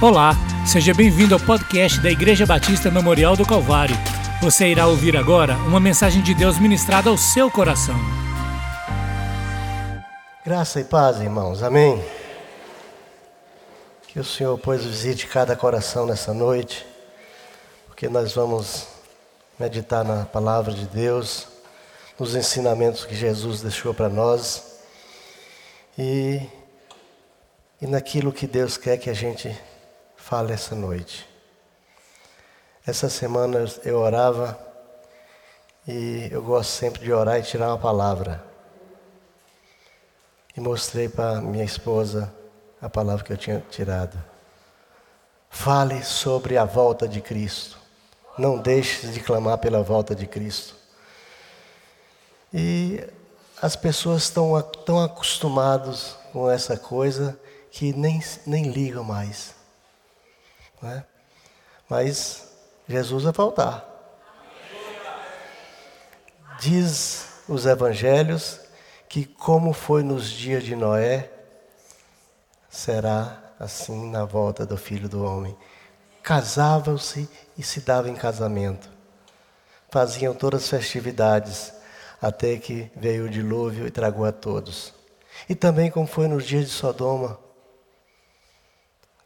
Olá, seja bem-vindo ao podcast da Igreja Batista Memorial do Calvário. Você irá ouvir agora uma mensagem de Deus ministrada ao seu coração. Graça e paz, irmãos. Amém. Que o Senhor, pois, visite cada coração nessa noite, porque nós vamos meditar na palavra de Deus, nos ensinamentos que Jesus deixou para nós e, e naquilo que Deus quer que a gente fale essa noite. Essa semana eu orava e eu gosto sempre de orar e tirar uma palavra. E mostrei para minha esposa a palavra que eu tinha tirado. Fale sobre a volta de Cristo. Não deixe de clamar pela volta de Cristo. E as pessoas estão tão acostumadas com essa coisa que nem, nem ligam mais. Né? Mas Jesus vai voltar. Diz os evangelhos que como foi nos dias de Noé, será assim na volta do Filho do Homem. Casavam-se e se davam em casamento. Faziam todas as festividades, até que veio o dilúvio e tragou a todos. E também como foi nos dias de Sodoma,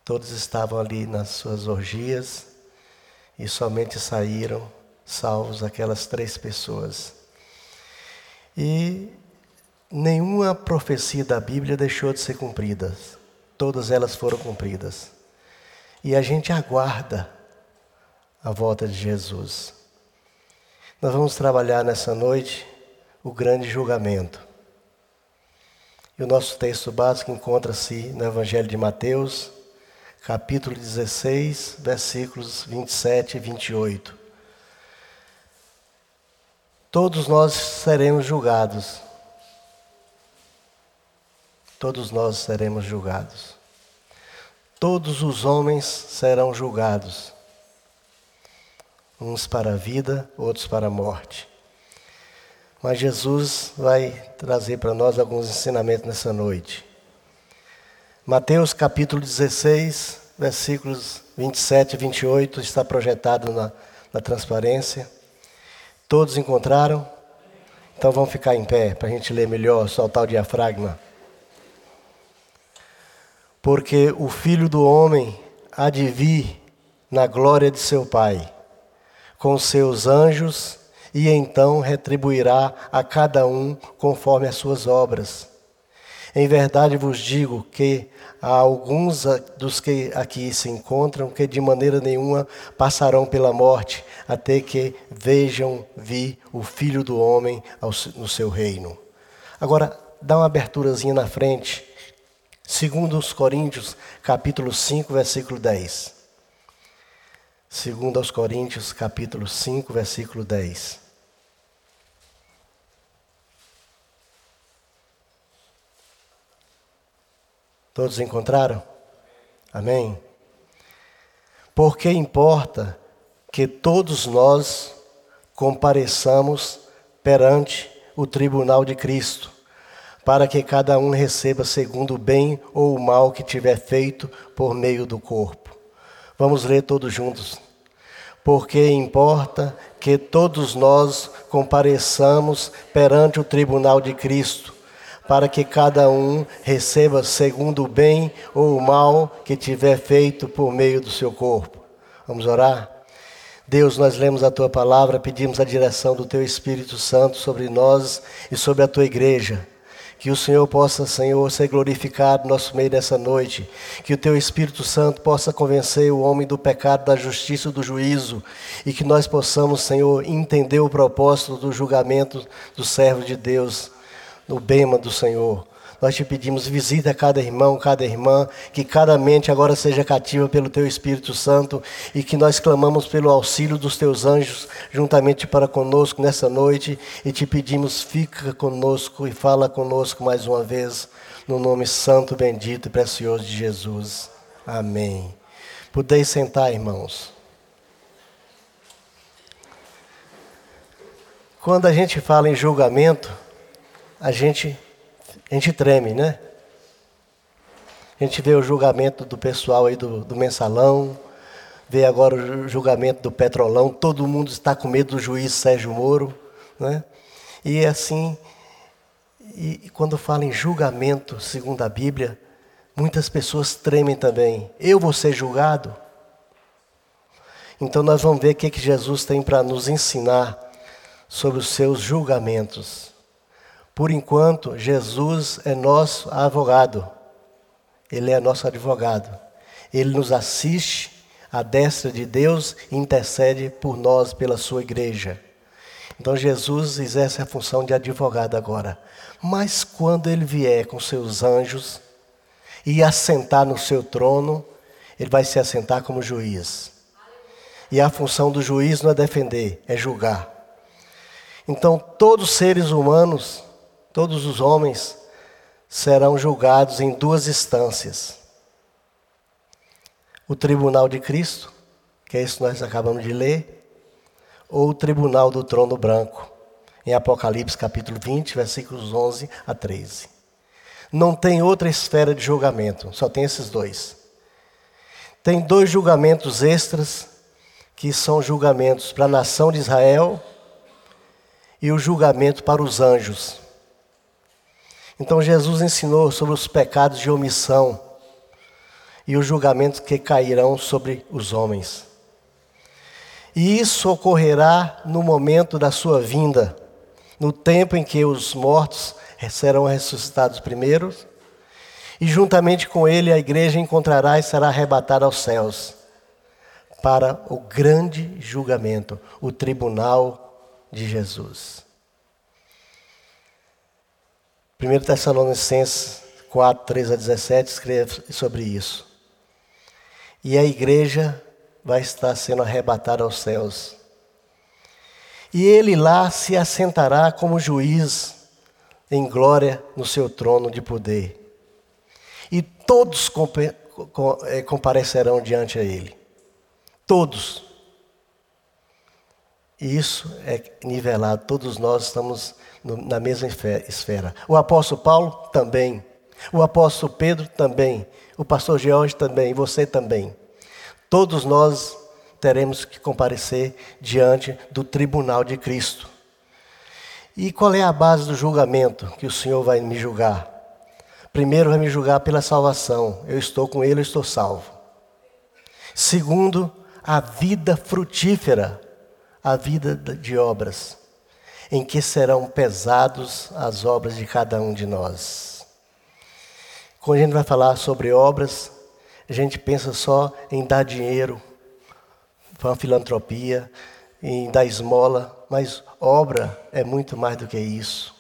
Todos estavam ali nas suas orgias e somente saíram salvos aquelas três pessoas. E nenhuma profecia da Bíblia deixou de ser cumprida. Todas elas foram cumpridas. E a gente aguarda a volta de Jesus. Nós vamos trabalhar nessa noite o grande julgamento. E o nosso texto básico encontra-se no Evangelho de Mateus, capítulo 16, versículos 27 e 28. Todos nós seremos julgados. Todos nós seremos julgados. Todos os homens serão julgados. Uns para a vida, outros para a morte. Mas Jesus vai trazer para nós alguns ensinamentos nessa noite. Mateus capítulo 16, versículos 27 e 28 está projetado na, na transparência. Todos encontraram? Então vamos ficar em pé para a gente ler melhor, soltar o diafragma. Porque o filho do homem há de vir na glória de seu Pai, com seus anjos, e então retribuirá a cada um conforme as suas obras. Em verdade vos digo que há alguns dos que aqui se encontram que de maneira nenhuma passarão pela morte, até que vejam vir o Filho do Homem no seu reino. Agora, dá uma aberturazinha na frente. Segundo os Coríntios, capítulo 5, versículo 10. Segundo aos Coríntios, capítulo 5, versículo 10. Todos encontraram? Amém? Porque importa que todos nós compareçamos perante o tribunal de Cristo, para que cada um receba segundo o bem ou o mal que tiver feito por meio do corpo. Vamos ler todos juntos. Porque importa que todos nós compareçamos perante o tribunal de Cristo para que cada um receba segundo o bem ou o mal que tiver feito por meio do seu corpo. Vamos orar? Deus, nós lemos a tua palavra, pedimos a direção do teu Espírito Santo sobre nós e sobre a tua igreja. Que o Senhor possa, Senhor, ser glorificado no nosso meio nessa noite. Que o Teu Espírito Santo possa convencer o homem do pecado, da justiça e do juízo. E que nós possamos, Senhor, entender o propósito do julgamento do servo de Deus no bema do Senhor. Nós te pedimos, visita cada irmão, cada irmã, que cada mente agora seja cativa pelo Teu Espírito Santo e que nós clamamos pelo auxílio dos Teus anjos juntamente para conosco nessa noite e te pedimos, fica conosco e fala conosco mais uma vez, no nome santo, bendito e precioso de Jesus. Amém. Podeis sentar, irmãos. Quando a gente fala em julgamento, a gente, a gente treme, né? A gente vê o julgamento do pessoal aí do, do mensalão, vê agora o julgamento do petrolão, todo mundo está com medo do juiz Sérgio Moro. Né? E assim, e quando fala em julgamento, segundo a Bíblia, muitas pessoas tremem também. Eu vou ser julgado? Então nós vamos ver o que, que Jesus tem para nos ensinar sobre os seus julgamentos. Por enquanto, Jesus é nosso advogado. Ele é nosso advogado. Ele nos assiste à destra de Deus e intercede por nós, pela sua igreja. Então Jesus exerce a função de advogado agora. Mas quando ele vier com seus anjos e assentar no seu trono, ele vai se assentar como juiz. E a função do juiz não é defender, é julgar. Então todos os seres humanos Todos os homens serão julgados em duas instâncias: o tribunal de Cristo, que é isso que nós acabamos de ler, ou o tribunal do trono branco, em Apocalipse capítulo 20, versículos 11 a 13. Não tem outra esfera de julgamento, só tem esses dois. Tem dois julgamentos extras, que são julgamentos para a nação de Israel e o julgamento para os anjos. Então Jesus ensinou sobre os pecados de omissão e os julgamentos que cairão sobre os homens. E isso ocorrerá no momento da sua vinda, no tempo em que os mortos serão ressuscitados primeiro, e juntamente com ele a igreja encontrará e será arrebatada aos céus para o grande julgamento, o tribunal de Jesus. 1 Tessalonicenses 4, 3 a 17 escreve sobre isso. E a igreja vai estar sendo arrebatada aos céus. E ele lá se assentará como juiz em glória no seu trono de poder. E todos eh, comparecerão diante a ele. Todos. E isso é nivelado, todos nós estamos na mesma esfera. O apóstolo Paulo também. O apóstolo Pedro também. O pastor George também. Você também. Todos nós teremos que comparecer diante do tribunal de Cristo. E qual é a base do julgamento que o Senhor vai me julgar? Primeiro, vai me julgar pela salvação. Eu estou com Ele, eu estou salvo. Segundo, a vida frutífera, a vida de obras em que serão pesados as obras de cada um de nós. Quando a gente vai falar sobre obras, a gente pensa só em dar dinheiro uma filantropia, em dar esmola, mas obra é muito mais do que isso.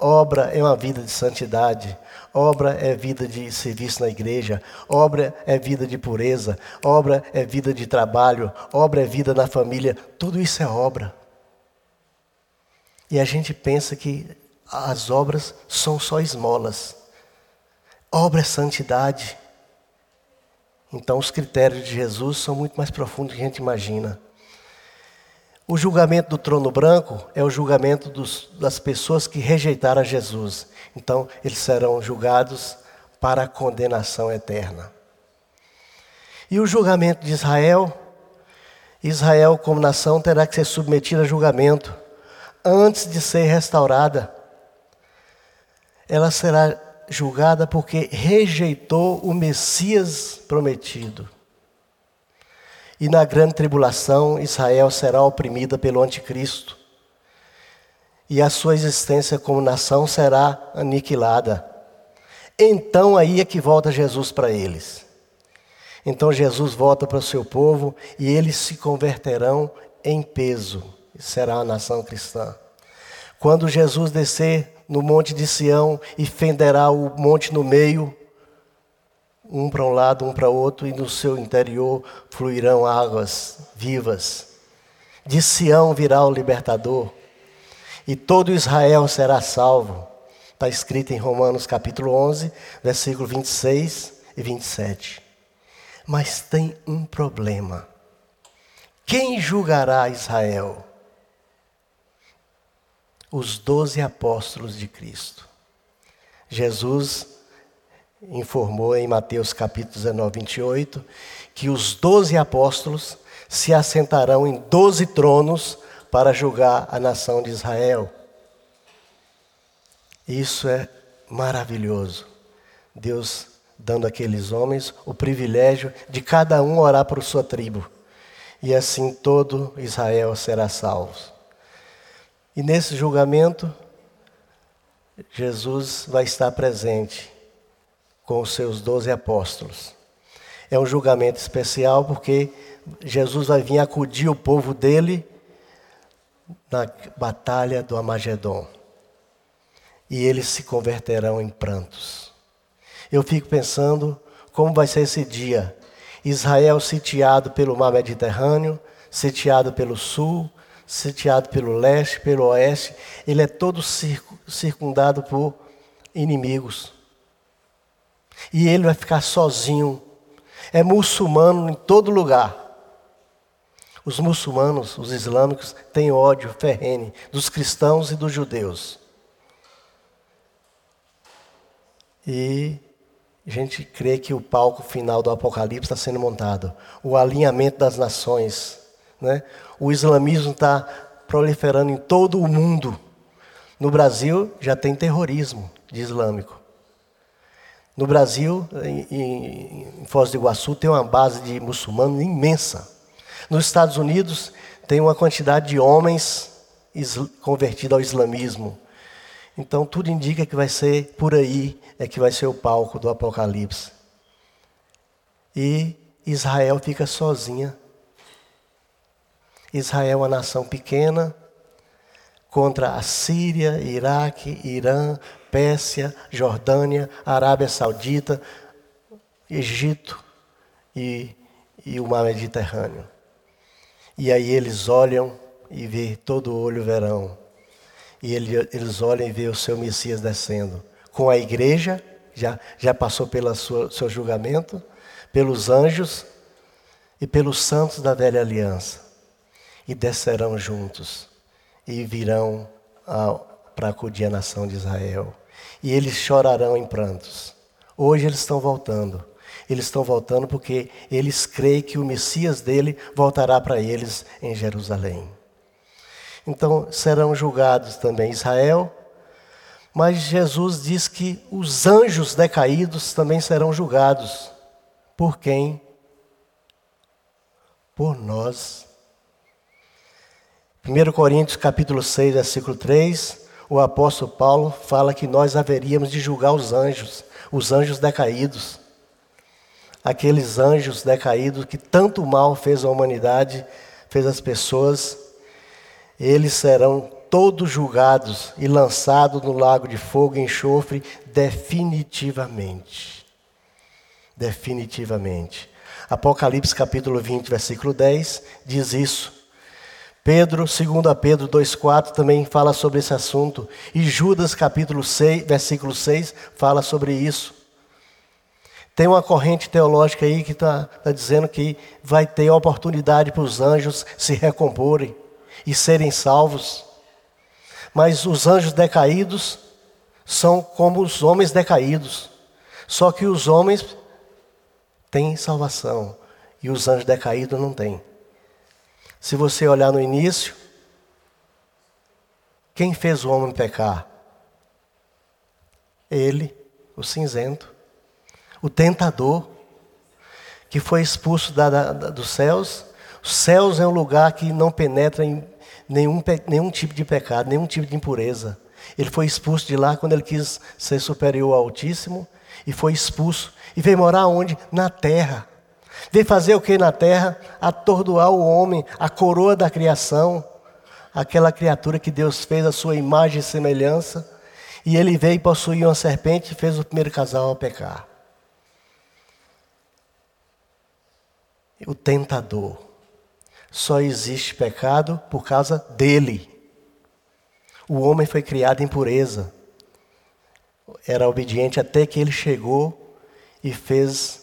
Obra é uma vida de santidade, obra é vida de serviço na igreja, obra é vida de pureza, obra é vida de trabalho, obra é vida na família, tudo isso é obra. E a gente pensa que as obras são só esmolas. Obra é santidade. Então, os critérios de Jesus são muito mais profundos do que a gente imagina. O julgamento do trono branco é o julgamento dos, das pessoas que rejeitaram Jesus. Então, eles serão julgados para a condenação eterna. E o julgamento de Israel? Israel, como nação, terá que ser submetido a julgamento antes de ser restaurada. Ela será julgada porque rejeitou o Messias prometido. E na grande tribulação, Israel será oprimida pelo anticristo. E a sua existência como nação será aniquilada. Então aí é que volta Jesus para eles. Então Jesus volta para o seu povo e eles se converterão em peso será a nação cristã. Quando Jesus descer no monte de Sião e fenderá o monte no meio, um para um lado, um para outro, e no seu interior fluirão águas vivas. De Sião virá o libertador, e todo Israel será salvo. Está escrito em Romanos capítulo 11, versículo 26 e 27. Mas tem um problema. Quem julgará Israel? Os doze apóstolos de Cristo. Jesus informou em Mateus capítulo 19, 28, que os doze apóstolos se assentarão em doze tronos para julgar a nação de Israel. Isso é maravilhoso. Deus dando àqueles homens o privilégio de cada um orar por sua tribo. E assim todo Israel será salvo. E nesse julgamento, Jesus vai estar presente com os seus doze apóstolos. É um julgamento especial porque Jesus vai vir acudir o povo dele na batalha do Amagedon. E eles se converterão em prantos. Eu fico pensando como vai ser esse dia. Israel sitiado pelo mar Mediterrâneo, sitiado pelo sul, sitiado pelo leste, pelo oeste, ele é todo circundado por inimigos. E ele vai ficar sozinho. É muçulmano em todo lugar. Os muçulmanos, os islâmicos, têm ódio ferrene dos cristãos e dos judeus. E a gente crê que o palco final do Apocalipse está sendo montado. O alinhamento das nações. Né? O islamismo está proliferando em todo o mundo. No Brasil já tem terrorismo de islâmico. No Brasil, em, em Foz do Iguaçu, tem uma base de muçulmanos imensa. Nos Estados Unidos, tem uma quantidade de homens convertidos ao islamismo. Então, tudo indica que vai ser por aí, é que vai ser o palco do Apocalipse. E Israel fica sozinha. Israel é uma nação pequena contra a Síria, Iraque, Irã, Pérsia, Jordânia, Arábia Saudita, Egito e, e o mar Mediterrâneo. E aí eles olham e vê todo o olho verão. E eles olham e vê o seu Messias descendo. Com a igreja, já, já passou pelo seu julgamento, pelos anjos e pelos santos da velha aliança. E descerão juntos e virão para acudir a nação de Israel. E eles chorarão em prantos. Hoje eles estão voltando. Eles estão voltando porque eles creem que o Messias dele voltará para eles em Jerusalém. Então serão julgados também Israel, mas Jesus diz que os anjos decaídos também serão julgados. Por quem? Por nós. 1 Coríntios capítulo 6, versículo 3, o apóstolo Paulo fala que nós haveríamos de julgar os anjos, os anjos decaídos aqueles anjos decaídos que tanto mal fez a humanidade, fez as pessoas, eles serão todos julgados e lançados no lago de fogo e enxofre definitivamente. Definitivamente. Apocalipse capítulo 20, versículo 10 diz isso. Pedro, segundo a Pedro 2:4 também fala sobre esse assunto, e Judas capítulo 6, versículo 6 fala sobre isso. Tem uma corrente teológica aí que está tá dizendo que vai ter oportunidade para os anjos se recomporem e serem salvos. Mas os anjos decaídos são como os homens decaídos. Só que os homens têm salvação e os anjos decaídos não têm. Se você olhar no início, quem fez o homem pecar? Ele, o cinzento o tentador, que foi expulso da, da, dos céus. Os céus é um lugar que não penetra em nenhum, nenhum tipo de pecado, nenhum tipo de impureza. Ele foi expulso de lá quando ele quis ser superior ao Altíssimo e foi expulso. E veio morar onde? Na terra. Veio fazer o que na terra? Atordoar o homem, a coroa da criação, aquela criatura que Deus fez a sua imagem e semelhança. E ele veio e uma serpente e fez o primeiro casal a pecar. o tentador. Só existe pecado por causa dele. O homem foi criado em pureza. Era obediente até que ele chegou e fez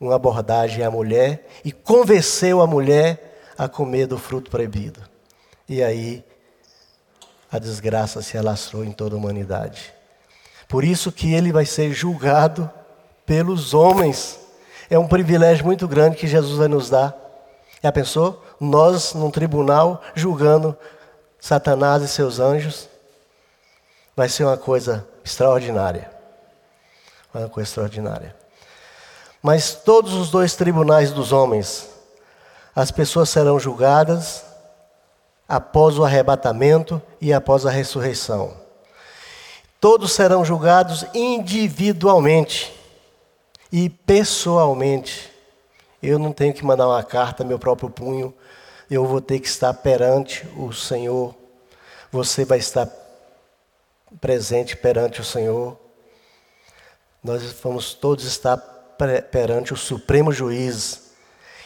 uma abordagem à mulher e convenceu a mulher a comer do fruto proibido. E aí a desgraça se alastrou em toda a humanidade. Por isso que ele vai ser julgado pelos homens. É um privilégio muito grande que Jesus vai nos dar. Já pensou? Nós, num tribunal, julgando Satanás e seus anjos. Vai ser uma coisa extraordinária. Uma coisa extraordinária. Mas todos os dois tribunais dos homens, as pessoas serão julgadas após o arrebatamento e após a ressurreição. Todos serão julgados individualmente e pessoalmente. Eu não tenho que mandar uma carta, meu próprio punho, eu vou ter que estar perante o Senhor. Você vai estar presente perante o Senhor. Nós vamos todos estar perante o Supremo Juiz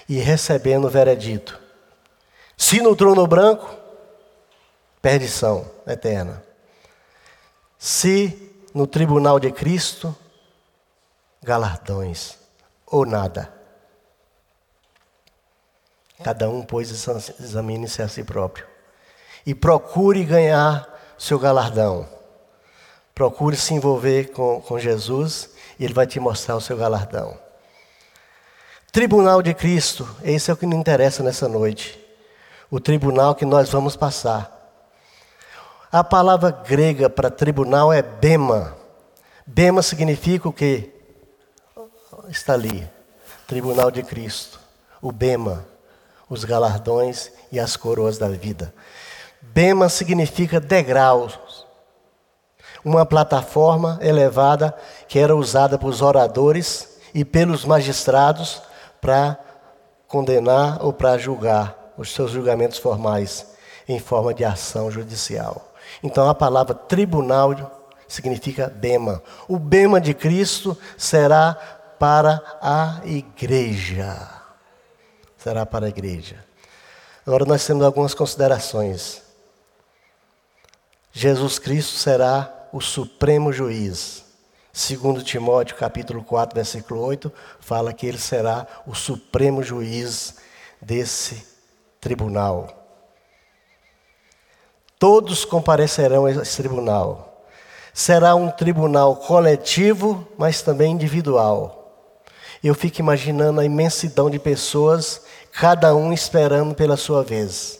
e recebendo o veredito. Se no trono branco, perdição eterna. Se no tribunal de Cristo, galardões ou nada. Cada um, pois, examine-se a si próprio. E procure ganhar seu galardão. Procure se envolver com, com Jesus e Ele vai te mostrar o seu galardão. Tribunal de Cristo, esse é o que nos interessa nessa noite. O tribunal que nós vamos passar. A palavra grega para tribunal é bema. Bema significa o quê? Está ali. Tribunal de Cristo. O bema. Os galardões e as coroas da vida. Bema significa degraus. Uma plataforma elevada que era usada pelos oradores e pelos magistrados para condenar ou para julgar os seus julgamentos formais em forma de ação judicial. Então a palavra tribunal significa bema. O bema de Cristo será para a igreja. Será para a igreja. Agora nós temos algumas considerações. Jesus Cristo será o supremo juiz. Segundo Timóteo capítulo 4, versículo 8, fala que ele será o supremo juiz desse tribunal. Todos comparecerão a esse tribunal. Será um tribunal coletivo, mas também individual. Eu fico imaginando a imensidão de pessoas, cada um esperando pela sua vez.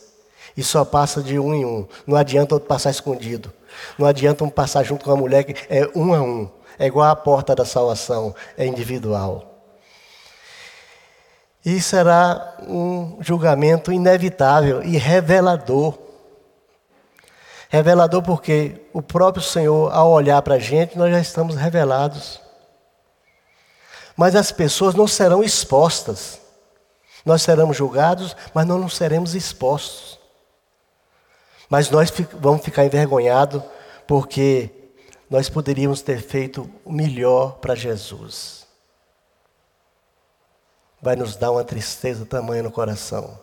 E só passa de um em um. Não adianta outro passar escondido. Não adianta um passar junto com a mulher que é um a um. É igual a porta da salvação, é individual. E será um julgamento inevitável e revelador Revelador porque o próprio Senhor, ao olhar para a gente, nós já estamos revelados. Mas as pessoas não serão expostas. Nós seremos julgados, mas nós não seremos expostos. Mas nós vamos ficar envergonhados porque nós poderíamos ter feito o melhor para Jesus. Vai nos dar uma tristeza tamanha no coração.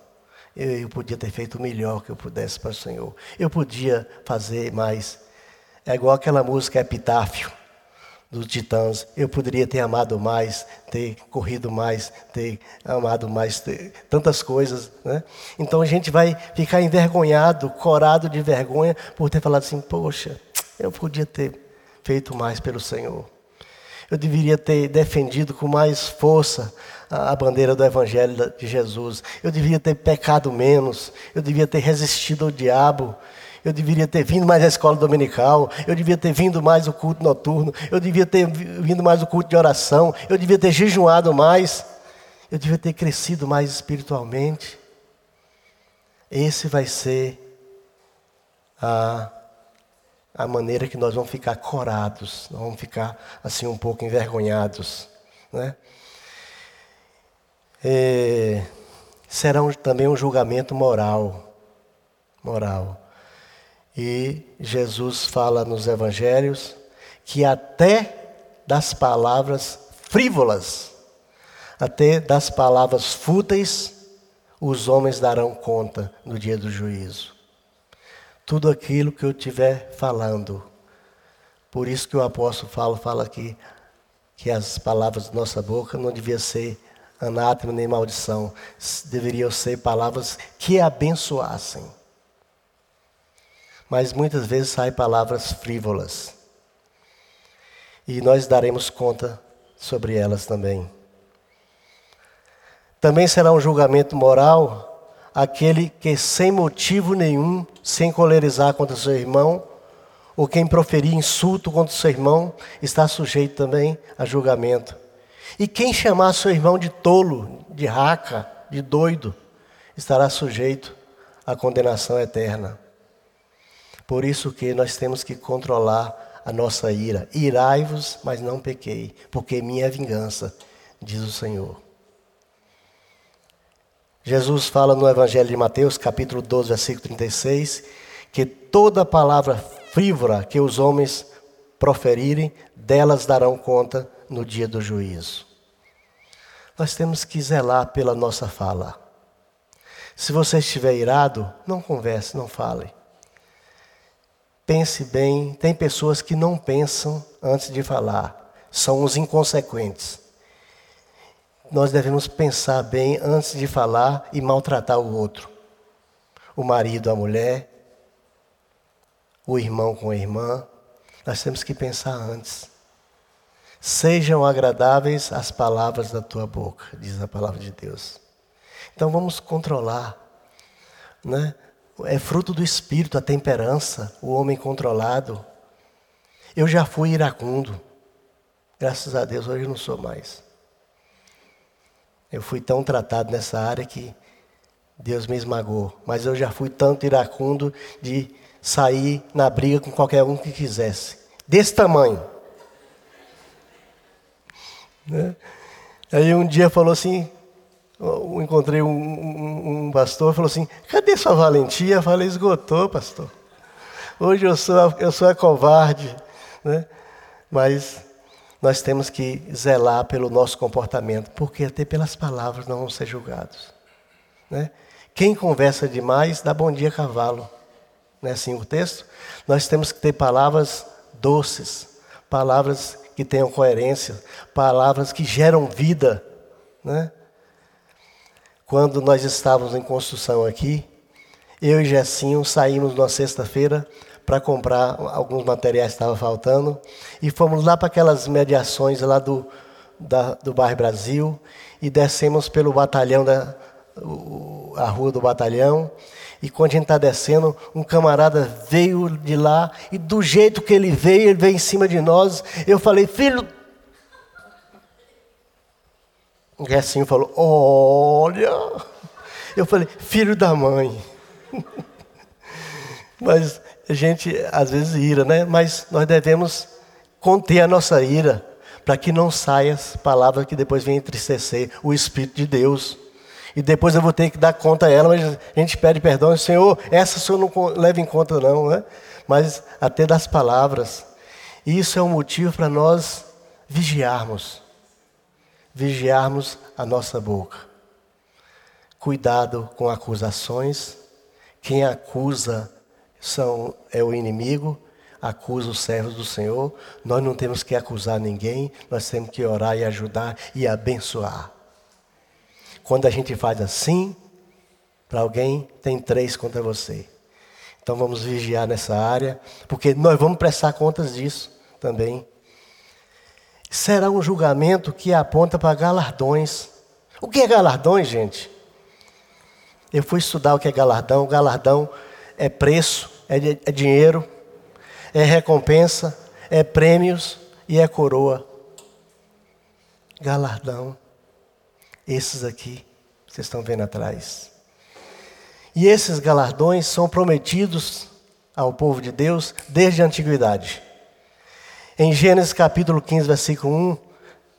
Eu, eu podia ter feito o melhor que eu pudesse para o Senhor. Eu podia fazer mais. É igual aquela música Epitáfio dos Titãs. Eu poderia ter amado mais, ter corrido mais, ter amado mais, ter tantas coisas. Né? Então a gente vai ficar envergonhado, corado de vergonha por ter falado assim: Poxa, eu podia ter feito mais pelo Senhor. Eu deveria ter defendido com mais força a bandeira do Evangelho de Jesus. Eu deveria ter pecado menos. Eu devia ter resistido ao diabo. Eu deveria ter vindo mais à escola dominical. Eu devia ter vindo mais ao culto noturno. Eu devia ter vindo mais ao culto de oração. Eu devia ter jejuado mais. Eu devia ter crescido mais espiritualmente. Esse vai ser a, a maneira que nós vamos ficar corados, nós vamos ficar assim um pouco envergonhados, né? é, será um, também um julgamento moral. Moral. E Jesus fala nos evangelhos que até das palavras frívolas, até das palavras fúteis, os homens darão conta no dia do juízo. Tudo aquilo que eu estiver falando. Por isso que o apóstolo Paulo fala aqui que as palavras de nossa boca não deviam ser anátema nem maldição. Deveriam ser palavras que abençoassem. Mas muitas vezes saem palavras frívolas. E nós daremos conta sobre elas também. Também será um julgamento moral aquele que, sem motivo nenhum, sem colerizar contra seu irmão, ou quem proferir insulto contra seu irmão, está sujeito também a julgamento. E quem chamar seu irmão de tolo, de raca, de doido, estará sujeito à condenação eterna. Por isso que nós temos que controlar a nossa ira. Irai-vos, mas não pequei, porque minha é vingança, diz o Senhor. Jesus fala no Evangelho de Mateus, capítulo 12, versículo 36, que toda palavra frívola que os homens proferirem, delas darão conta no dia do juízo. Nós temos que zelar pela nossa fala. Se você estiver irado, não converse, não fale. Pense bem. Tem pessoas que não pensam antes de falar, são os inconsequentes. Nós devemos pensar bem antes de falar e maltratar o outro. O marido, a mulher, o irmão com a irmã. Nós temos que pensar antes. Sejam agradáveis as palavras da tua boca, diz a palavra de Deus. Então vamos controlar, né? É fruto do espírito a temperança, o homem controlado. Eu já fui iracundo. Graças a Deus hoje não sou mais. Eu fui tão tratado nessa área que Deus me esmagou. Mas eu já fui tanto iracundo de sair na briga com qualquer um que quisesse. Desse tamanho. Né? Aí um dia falou assim, eu encontrei um, um, um pastor, falou assim, cadê sua valentia? Eu falei, esgotou, pastor. Hoje eu sou, eu sou a covarde. Né? Mas nós temos que zelar pelo nosso comportamento, porque até pelas palavras não vamos ser julgados. Né? Quem conversa demais dá bom dia a cavalo. Não é assim o texto? Nós temos que ter palavras doces, palavras que tenham coerência, palavras que geram vida. Né? Quando nós estávamos em construção aqui, eu e Jessinho saímos numa sexta-feira para comprar alguns materiais que estavam faltando e fomos lá para aquelas mediações lá do, da, do bairro Brasil e descemos pelo batalhão, da, a rua do batalhão e quando a gente está descendo, um camarada veio de lá, e do jeito que ele veio, ele veio em cima de nós. Eu falei, filho. O Gessinho falou, olha. Eu falei, filho da mãe. Mas a gente às vezes ira, né? Mas nós devemos conter a nossa ira, para que não saia as palavras que depois vêm entristecer o Espírito de Deus. E depois eu vou ter que dar conta a ela, mas a gente pede perdão. Senhor, essa o Senhor não leva em conta não, né? Mas até das palavras. E isso é um motivo para nós vigiarmos. Vigiarmos a nossa boca. Cuidado com acusações. Quem acusa são, é o inimigo, acusa os servos do Senhor. Nós não temos que acusar ninguém, nós temos que orar e ajudar e abençoar. Quando a gente faz assim, para alguém, tem três contra você. Então vamos vigiar nessa área, porque nós vamos prestar contas disso também. Será um julgamento que aponta para galardões. O que é galardões, gente? Eu fui estudar o que é galardão. Galardão é preço, é, é dinheiro, é recompensa, é prêmios e é coroa. Galardão. Esses aqui, vocês estão vendo atrás. E esses galardões são prometidos ao povo de Deus desde a antiguidade. Em Gênesis capítulo 15, versículo 1,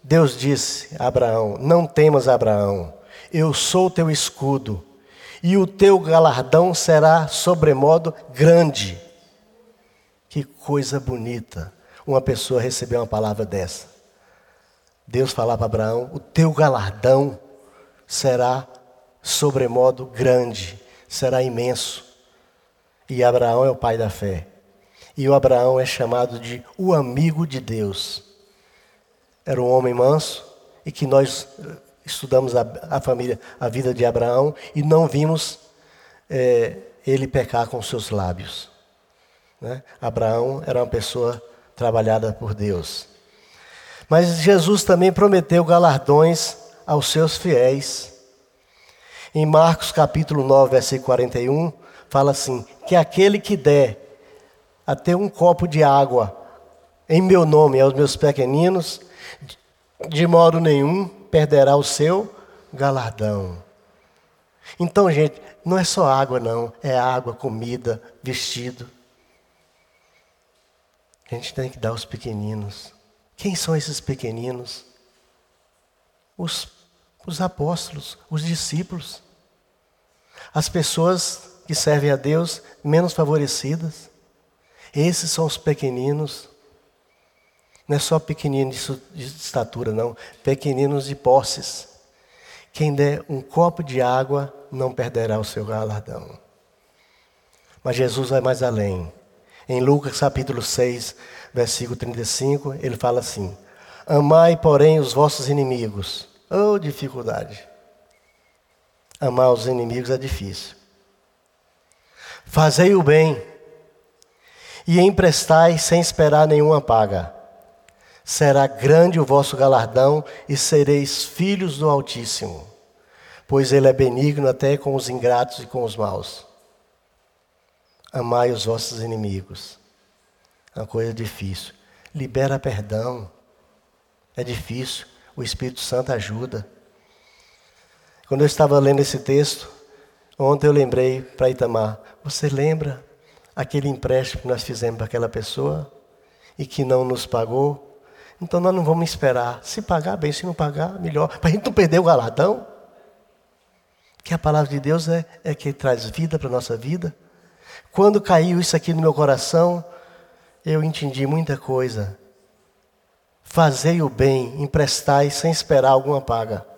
Deus disse a Abraão: Não temas, Abraão, eu sou teu escudo, e o teu galardão será sobremodo grande. Que coisa bonita uma pessoa receber uma palavra dessa. Deus falar para Abraão: o teu galardão será sobremodo grande, será imenso. E Abraão é o pai da fé. E o Abraão é chamado de o amigo de Deus. Era um homem manso e que nós eh, estudamos a, a família, a vida de Abraão e não vimos é, ele pecar com seus lábios. Né? Abraão era uma pessoa trabalhada por Deus. Mas Jesus também prometeu galardões aos seus fiéis. Em Marcos capítulo 9, versículo 41, fala assim: que aquele que der até um copo de água em meu nome aos meus pequeninos, de modo nenhum perderá o seu galardão. Então, gente, não é só água, não, é água, comida, vestido. A gente tem que dar aos pequeninos. Quem são esses pequeninos? Os, os apóstolos, os discípulos. As pessoas que servem a Deus menos favorecidas. Esses são os pequeninos. Não é só pequeninos de estatura, não. Pequeninos de posses. Quem der um copo de água não perderá o seu galardão. Mas Jesus vai mais além. Em Lucas capítulo 6, versículo 35, ele fala assim: Amai, porém, os vossos inimigos. Oh, dificuldade. Amar os inimigos é difícil. Fazei o bem e emprestai sem esperar nenhuma paga. Será grande o vosso galardão e sereis filhos do Altíssimo, pois Ele é benigno até com os ingratos e com os maus. Amai os vossos inimigos. É uma coisa difícil. Libera perdão. É difícil. O Espírito Santo ajuda. Quando eu estava lendo esse texto, ontem eu lembrei para Itamar: você lembra aquele empréstimo que nós fizemos para aquela pessoa e que não nos pagou? Então nós não vamos esperar. Se pagar, bem, se não pagar, melhor. Para a gente não perder o galardão. Que a palavra de Deus é, é que traz vida para a nossa vida. Quando caiu isso aqui no meu coração, eu entendi muita coisa. Fazei o bem, emprestai sem esperar alguma paga.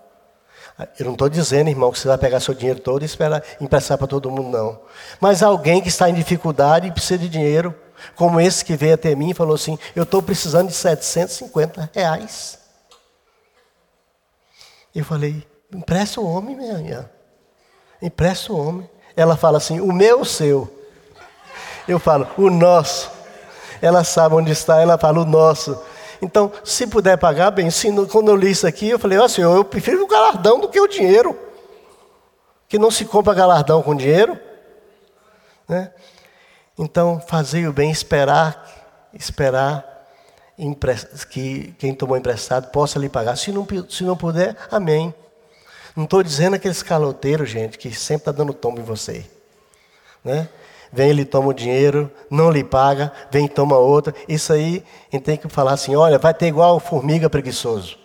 Eu não estou dizendo, irmão, que você vai pegar seu dinheiro todo e esperar emprestar para todo mundo, não. Mas alguém que está em dificuldade e precisa de dinheiro, como esse que veio até mim e falou assim: Eu estou precisando de 750 reais. Eu falei: Empresta o homem, minha. Empresta o homem. Ela fala assim: O meu, o seu. Eu falo, o nosso. Ela sabe onde está, ela fala, o nosso. Então, se puder pagar, bem, se, quando eu li isso aqui, eu falei, ó oh, senhor, eu prefiro o galardão do que o dinheiro. Que não se compra galardão com dinheiro. Né? Então, fazer o bem, esperar, esperar que quem tomou emprestado possa lhe pagar. Se não, se não puder, amém. Não estou dizendo aqueles caloteiros, gente, que sempre está dando tombo em você. Né? Vem, ele toma o dinheiro, não lhe paga, vem, toma outra. Isso aí, a gente tem que falar assim: olha, vai ter igual formiga preguiçoso.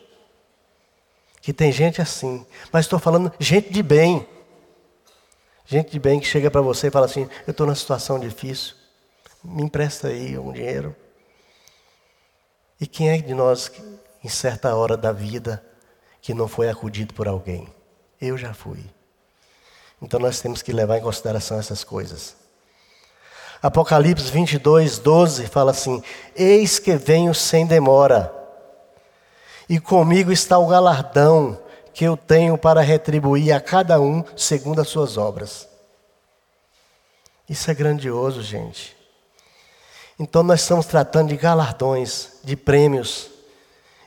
Que tem gente assim. Mas estou falando gente de bem. Gente de bem que chega para você e fala assim: eu estou numa situação difícil, me empresta aí um dinheiro. E quem é de nós, em certa hora da vida, que não foi acudido por alguém? Eu já fui. Então nós temos que levar em consideração essas coisas. Apocalipse 22, 12 fala assim: Eis que venho sem demora, e comigo está o galardão que eu tenho para retribuir a cada um segundo as suas obras. Isso é grandioso, gente. Então nós estamos tratando de galardões, de prêmios,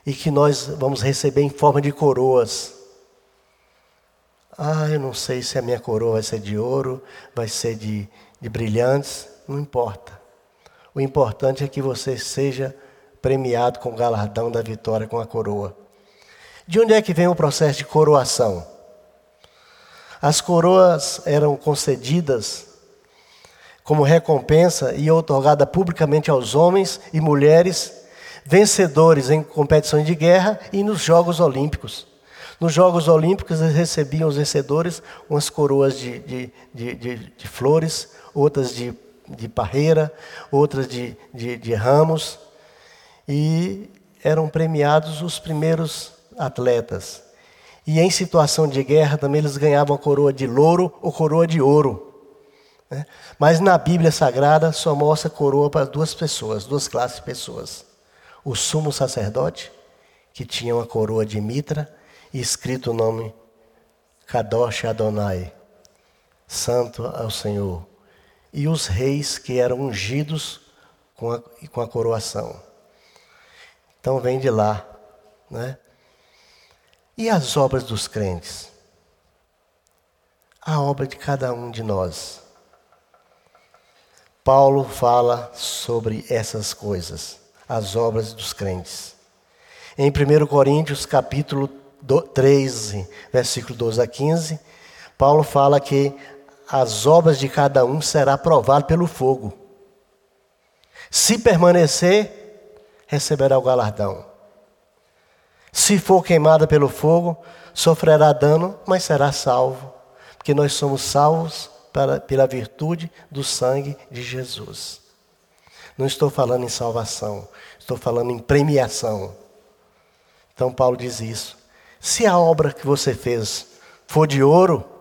e que nós vamos receber em forma de coroas. Ah, eu não sei se a minha coroa vai ser de ouro, vai ser de, de brilhantes. Não importa. O importante é que você seja premiado com o galardão da vitória, com a coroa. De onde é que vem o processo de coroação? As coroas eram concedidas como recompensa e otorgada publicamente aos homens e mulheres vencedores em competições de guerra e nos Jogos Olímpicos. Nos Jogos Olímpicos eles recebiam os vencedores umas coroas de, de, de, de flores, outras de de parreira, outras de, de, de ramos, e eram premiados os primeiros atletas. E em situação de guerra também eles ganhavam a coroa de louro ou coroa de ouro. Né? Mas na Bíblia Sagrada só mostra coroa para duas pessoas, duas classes de pessoas. O sumo sacerdote, que tinha uma coroa de mitra e escrito o nome Kadosh Adonai, Santo ao Senhor e os reis que eram ungidos com a, com a coroação. Então vem de lá Né? E as obras dos crentes? A obra de cada um de nós. Paulo fala sobre essas coisas, as obras dos crentes. Em 1 Coríntios, capítulo 13, versículo 12 a 15, Paulo fala que as obras de cada um será provado pelo fogo. Se permanecer, receberá o galardão. Se for queimada pelo fogo, sofrerá dano, mas será salvo, porque nós somos salvos para, pela virtude do sangue de Jesus. Não estou falando em salvação, estou falando em premiação. Então Paulo diz isso. Se a obra que você fez for de ouro,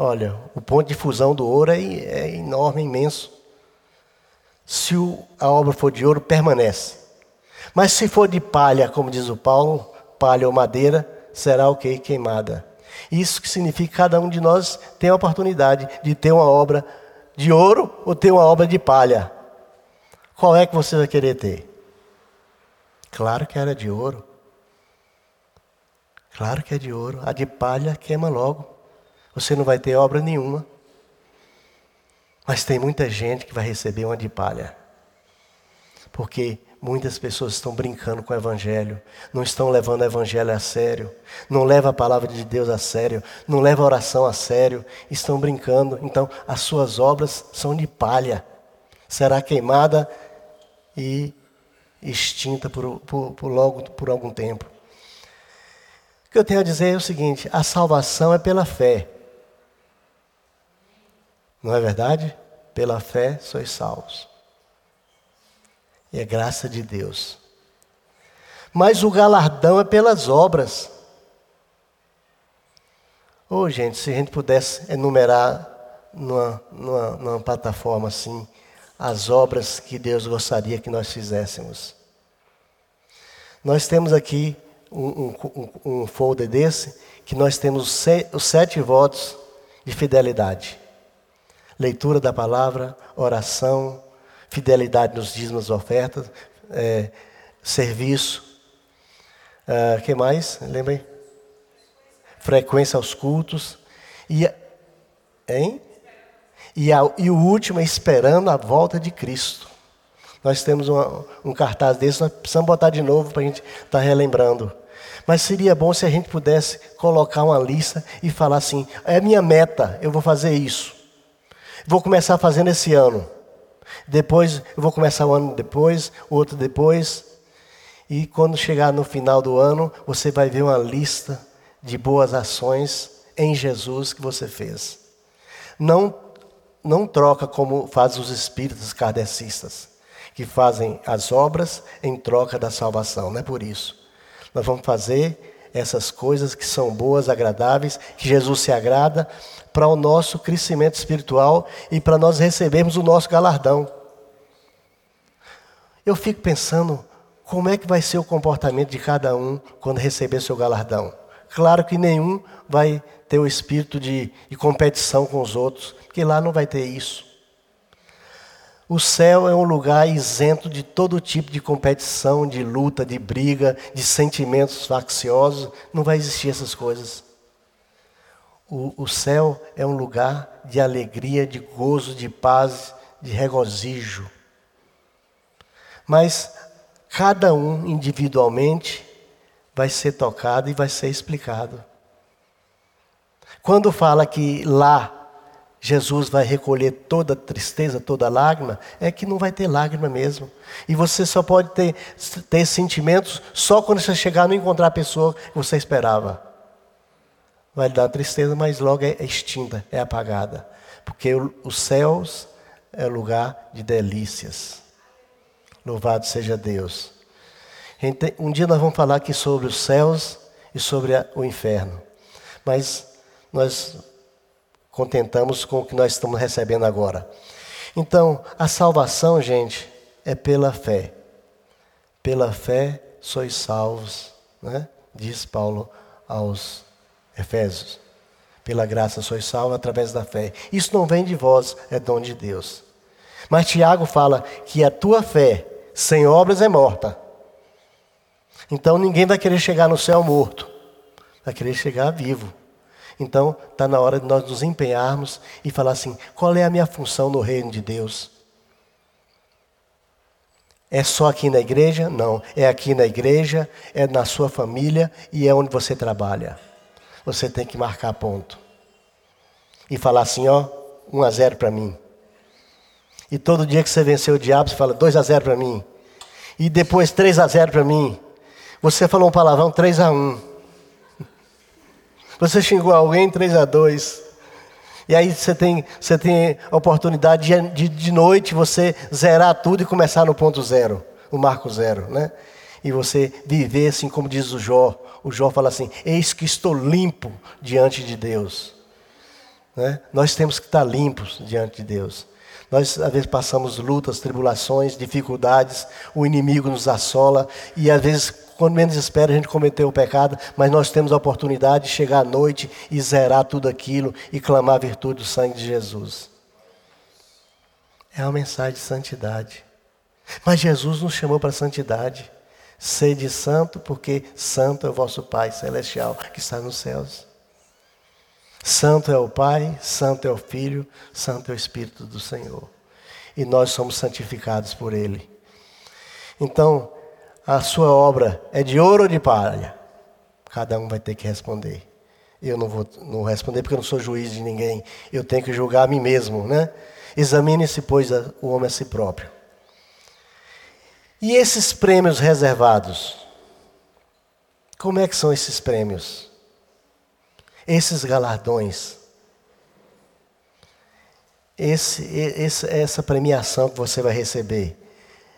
olha, o ponto de fusão do ouro é, é enorme, imenso. Se o, a obra for de ouro, permanece. Mas se for de palha, como diz o Paulo, palha ou madeira, será o que? Queimada. Isso que significa que cada um de nós tem a oportunidade de ter uma obra de ouro ou ter uma obra de palha. Qual é que você vai querer ter? Claro que era de ouro. Claro que é de ouro. A de palha queima logo. Você não vai ter obra nenhuma. Mas tem muita gente que vai receber uma de palha. Porque muitas pessoas estão brincando com o Evangelho, não estão levando o Evangelho a sério, não levam a palavra de Deus a sério, não levam a oração a sério, estão brincando. Então, as suas obras são de palha. Será queimada e extinta por, por, por, logo, por algum tempo. O que eu tenho a dizer é o seguinte: a salvação é pela fé. Não é verdade? Pela fé sois salvos. E é graça de Deus. Mas o galardão é pelas obras. Ô oh, gente, se a gente pudesse enumerar numa, numa, numa plataforma assim, as obras que Deus gostaria que nós fizéssemos. Nós temos aqui um, um, um folder desse, que nós temos os sete votos de fidelidade: leitura da palavra, oração, fidelidade nos dízimos ofertas, é, serviço. O uh, que mais? Lembrem? Frequência aos cultos. E, hein? E, a, e o último é esperando a volta de Cristo. Nós temos uma, um cartaz desse, nós precisamos botar de novo para a gente estar tá relembrando. Mas seria bom se a gente pudesse colocar uma lista e falar assim: é minha meta, eu vou fazer isso. Vou começar fazendo esse ano. Depois, eu vou começar o ano depois, outro depois. E quando chegar no final do ano, você vai ver uma lista de boas ações em Jesus que você fez. Não, não troca como fazem os espíritos kardecistas, que fazem as obras em troca da salvação. Não é por isso. Nós vamos fazer essas coisas que são boas, agradáveis, que Jesus se agrada, para o nosso crescimento espiritual e para nós recebermos o nosso galardão. Eu fico pensando como é que vai ser o comportamento de cada um quando receber seu galardão. Claro que nenhum vai ter o espírito de, de competição com os outros, porque lá não vai ter isso. O céu é um lugar isento de todo tipo de competição, de luta, de briga, de sentimentos facciosos. Não vai existir essas coisas. O, o céu é um lugar de alegria, de gozo, de paz, de regozijo. Mas cada um individualmente vai ser tocado e vai ser explicado. Quando fala que lá Jesus vai recolher toda tristeza, toda lágrima, é que não vai ter lágrima mesmo. E você só pode ter, ter sentimentos só quando você chegar não encontrar a pessoa que você esperava. Vai dar tristeza, mas logo é extinta, é apagada. Porque os céus é lugar de delícias. Louvado seja Deus. Um dia nós vamos falar aqui sobre os céus e sobre o inferno. Mas nós contentamos com o que nós estamos recebendo agora. Então, a salvação, gente, é pela fé. Pela fé sois salvos, né? diz Paulo aos Efésios. Pela graça sois salvos através da fé. Isso não vem de vós, é dom de Deus. Mas Tiago fala que a tua fé sem obras é morta. Então ninguém vai querer chegar no céu morto, vai querer chegar vivo. Então está na hora de nós nos empenharmos e falar assim: qual é a minha função no reino de Deus? É só aqui na igreja? Não. É aqui na igreja, é na sua família e é onde você trabalha. Você tem que marcar ponto. E falar assim, ó, 1 a 0 para mim. E todo dia que você venceu o diabo, você fala 2 a 0 para mim. E depois 3 a 0 para mim. Você falou um palavrão 3 a 1. Você xingou alguém 3 a 2. E aí você tem, você tem a oportunidade de, de, de noite você zerar tudo e começar no ponto zero, o marco zero, né? E você viver assim como diz o Jó. O Jó fala assim: Eis que estou limpo diante de Deus. Né? Nós temos que estar limpos diante de Deus. Nós, às vezes, passamos lutas, tribulações, dificuldades, o inimigo nos assola, e às vezes quando menos espera, a gente cometeu o pecado, mas nós temos a oportunidade de chegar à noite e zerar tudo aquilo e clamar a virtude do sangue de Jesus. É uma mensagem de santidade. Mas Jesus nos chamou para a santidade. Sede santo, porque santo é o vosso Pai celestial que está nos céus. Santo é o Pai, santo é o Filho, santo é o Espírito do Senhor. E nós somos santificados por Ele. Então, a sua obra é de ouro ou de palha? Cada um vai ter que responder. Eu não vou não responder porque eu não sou juiz de ninguém. Eu tenho que julgar a mim mesmo, né? Examine-se, pois, o homem a si próprio. E esses prêmios reservados? Como é que são esses prêmios? Esses galardões? Esse, esse, essa premiação que você vai receber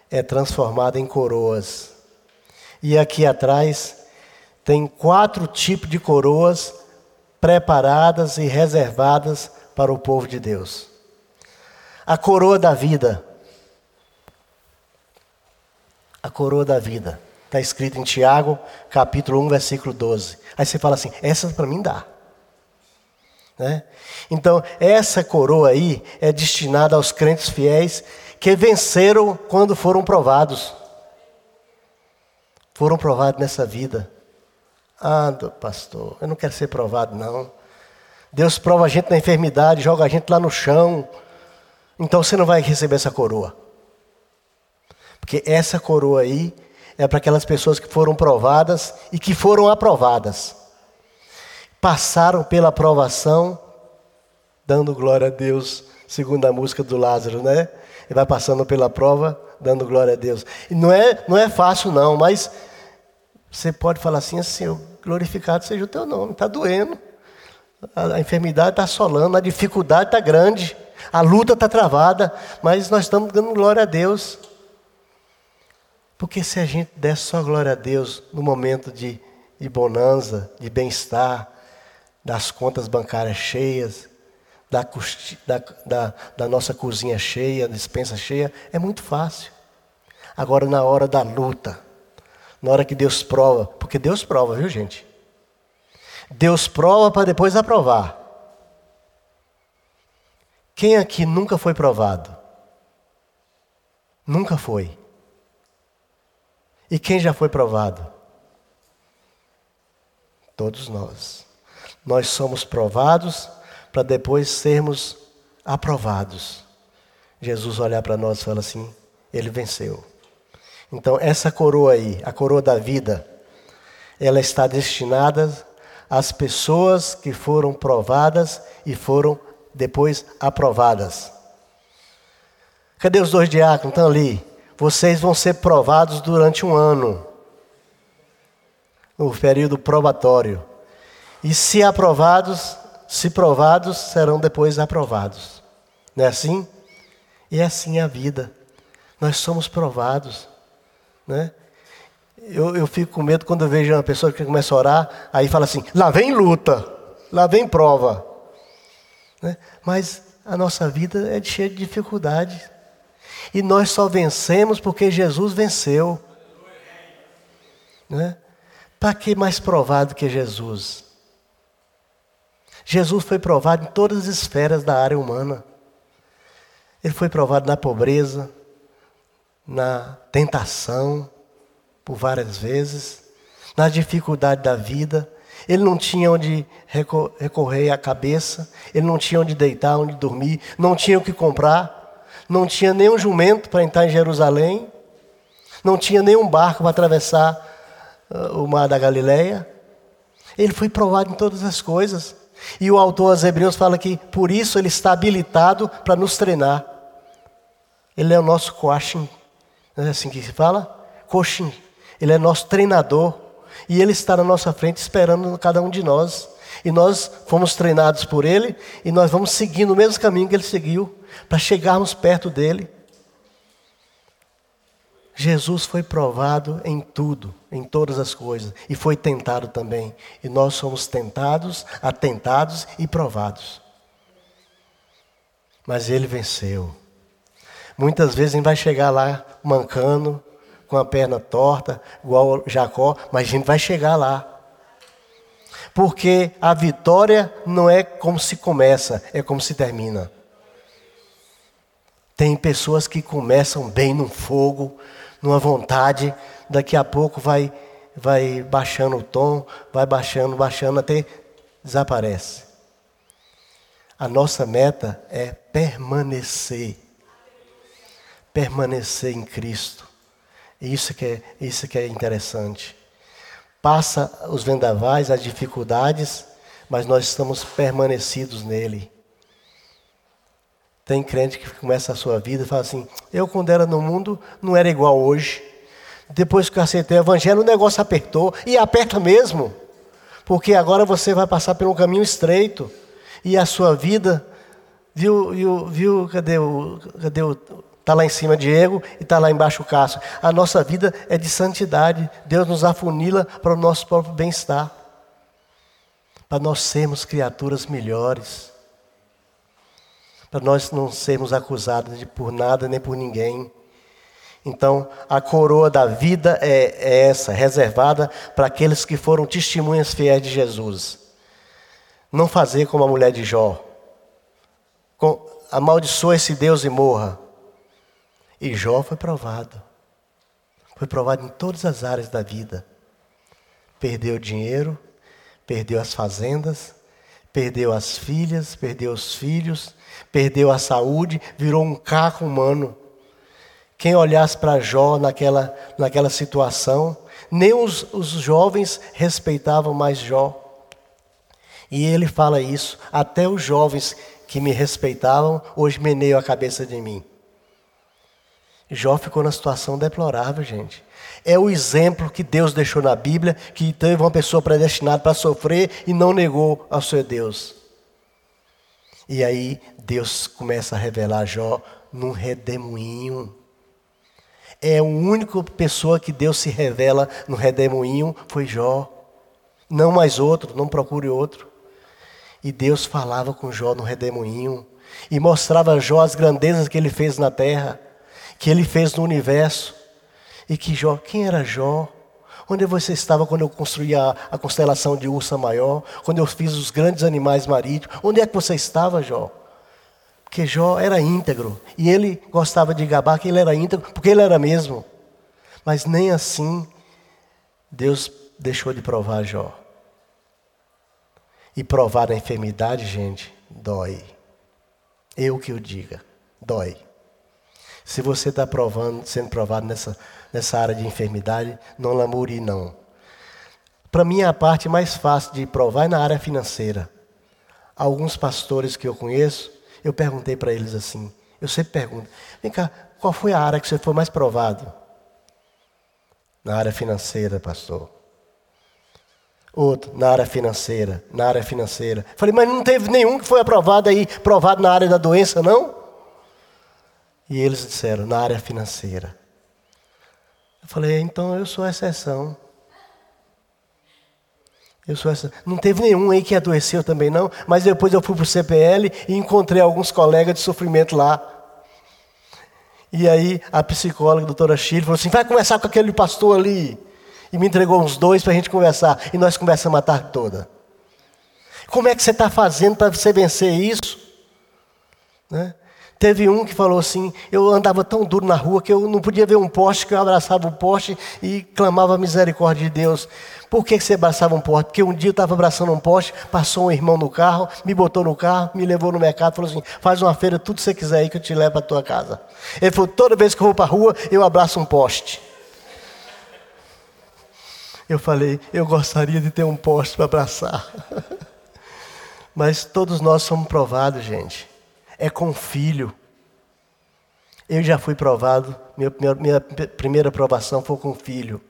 é transformada em coroas e aqui atrás tem quatro tipos de coroas preparadas e reservadas para o povo de Deus. A coroa da vida. A coroa da vida. Está escrito em Tiago, capítulo 1, versículo 12. Aí você fala assim: essa para mim dá. Né? Então, essa coroa aí é destinada aos crentes fiéis que venceram quando foram provados foram provados nessa vida. Ah, pastor, eu não quero ser provado, não. Deus prova a gente na enfermidade, joga a gente lá no chão. Então você não vai receber essa coroa. Porque essa coroa aí é para aquelas pessoas que foram provadas e que foram aprovadas. Passaram pela aprovação, dando glória a Deus, segundo a música do Lázaro, né? Ele vai passando pela prova, dando glória a Deus. E não é, não é fácil, não, mas você pode falar assim, assim, glorificado seja o teu nome, está doendo. A, a enfermidade está assolando, a dificuldade está grande, a luta está travada, mas nós estamos dando glória a Deus. Porque se a gente desse só glória a Deus no momento de, de bonança, de bem-estar, das contas bancárias cheias, da, da, da, da nossa cozinha cheia, dispensa cheia, é muito fácil. Agora, na hora da luta, na hora que Deus prova, porque Deus prova, viu gente? Deus prova para depois aprovar. Quem aqui nunca foi provado? Nunca foi. E quem já foi provado? Todos nós. Nós somos provados para depois sermos aprovados. Jesus olhar para nós e falar assim: Ele venceu. Então, essa coroa aí, a coroa da vida, ela está destinada às pessoas que foram provadas e foram depois aprovadas. Cadê os dois diáconos? Estão ali. Vocês vão ser provados durante um ano, no período probatório. E se aprovados, se provados, serão depois aprovados. Não é assim? E é assim a vida. Nós somos provados. Né? Eu, eu fico com medo quando eu vejo uma pessoa que começa a orar, aí fala assim: lá vem luta, lá vem prova. Né? Mas a nossa vida é cheia de dificuldades. E nós só vencemos porque Jesus venceu. Né? Para que mais provado que Jesus? Jesus foi provado em todas as esferas da área humana. Ele foi provado na pobreza, na tentação, por várias vezes, na dificuldade da vida. Ele não tinha onde recorrer a cabeça, ele não tinha onde deitar, onde dormir, não tinha o que comprar, não tinha nenhum jumento para entrar em Jerusalém, não tinha nenhum barco para atravessar uh, o mar da Galileia. Ele foi provado em todas as coisas. E o autor aos Hebreus fala que por isso ele está habilitado para nos treinar. Ele é o nosso coaching, não é assim que se fala? Coaching. Ele é nosso treinador. E ele está na nossa frente esperando cada um de nós. E nós fomos treinados por ele e nós vamos seguindo o mesmo caminho que ele seguiu para chegarmos perto dele. Jesus foi provado em tudo, em todas as coisas, e foi tentado também. E nós somos tentados, atentados e provados. Mas ele venceu. Muitas vezes a gente vai chegar lá mancando, com a perna torta, igual Jacó, mas a gente vai chegar lá. Porque a vitória não é como se começa, é como se termina. Tem pessoas que começam bem no fogo, numa vontade, daqui a pouco vai, vai baixando o tom, vai baixando, baixando, até desaparece. A nossa meta é permanecer. Permanecer em Cristo. Isso que é, isso que é interessante. Passa os vendavais, as dificuldades, mas nós estamos permanecidos nele. Tem crente que começa a sua vida e fala assim: Eu, quando era no mundo, não era igual hoje. Depois que eu aceitei o evangelho, o negócio apertou. E aperta mesmo. Porque agora você vai passar por um caminho estreito. E a sua vida. Viu, viu, viu cadê o. Cadê o. Está lá em cima Diego e está lá embaixo Cássio. A nossa vida é de santidade. Deus nos afunila para o nosso próprio bem-estar. Para nós sermos criaturas melhores para nós não sermos acusados de por nada nem por ninguém. Então, a coroa da vida é, é essa, reservada para aqueles que foram testemunhas fiéis de Jesus. Não fazer como a mulher de Jó. Com, amaldiçoa esse Deus e morra. E Jó foi provado. Foi provado em todas as áreas da vida. Perdeu dinheiro, perdeu as fazendas, perdeu as filhas, perdeu os filhos, perdeu a saúde, virou um caco humano. Quem olhasse para Jó naquela, naquela situação, nem os, os jovens respeitavam mais Jó. E ele fala isso, até os jovens que me respeitavam, hoje meneiam a cabeça de mim. Jó ficou na situação deplorável, gente. É o exemplo que Deus deixou na Bíblia, que teve uma pessoa predestinada para sofrer e não negou ao seu Deus. E aí Deus começa a revelar Jó num redemoinho. É a única pessoa que Deus se revela no redemoinho foi Jó. Não mais outro, não procure outro. E Deus falava com Jó no redemoinho e mostrava a Jó as grandezas que ele fez na terra, que ele fez no universo. E que Jó, quem era Jó? Onde você estava quando eu construí a, a constelação de Ursa Maior? Quando eu fiz os grandes animais marítimos? Onde é que você estava, Jó? Porque Jó era íntegro. E ele gostava de gabar que ele era íntegro, porque ele era mesmo. Mas nem assim Deus deixou de provar Jó. E provar a enfermidade, gente, dói. Eu que o diga, dói. Se você está provando, sendo provado nessa nessa área de enfermidade, não lamure não. Para mim, a parte mais fácil de provar é na área financeira. Alguns pastores que eu conheço, eu perguntei para eles assim, eu sempre pergunto, vem cá, qual foi a área que você foi mais provado? Na área financeira, pastor. Outro, na área financeira, na área financeira. Falei, mas não teve nenhum que foi aprovado aí, provado na área da doença, não? E eles disseram, na área financeira. Eu falei, então eu sou a exceção. Eu sou essa. Não teve nenhum aí que adoeceu também, não. Mas depois eu fui para o CPL e encontrei alguns colegas de sofrimento lá. E aí a psicóloga, a doutora Chile, falou assim: vai conversar com aquele pastor ali. E me entregou uns dois para a gente conversar. E nós conversamos a tarde toda. Como é que você está fazendo para você vencer isso? Né? Teve um que falou assim: eu andava tão duro na rua que eu não podia ver um poste, que eu abraçava o poste e clamava a misericórdia de Deus. Por que você abraçava um poste? Porque um dia eu estava abraçando um poste, passou um irmão no carro, me botou no carro, me levou no mercado, falou assim: faz uma feira, tudo que você quiser aí que eu te levo para a tua casa. Ele falou: toda vez que eu vou para a rua, eu abraço um poste. Eu falei: eu gostaria de ter um poste para abraçar. Mas todos nós somos provados, gente é com filho. Eu já fui provado, minha, minha, primeira provação foi com filho,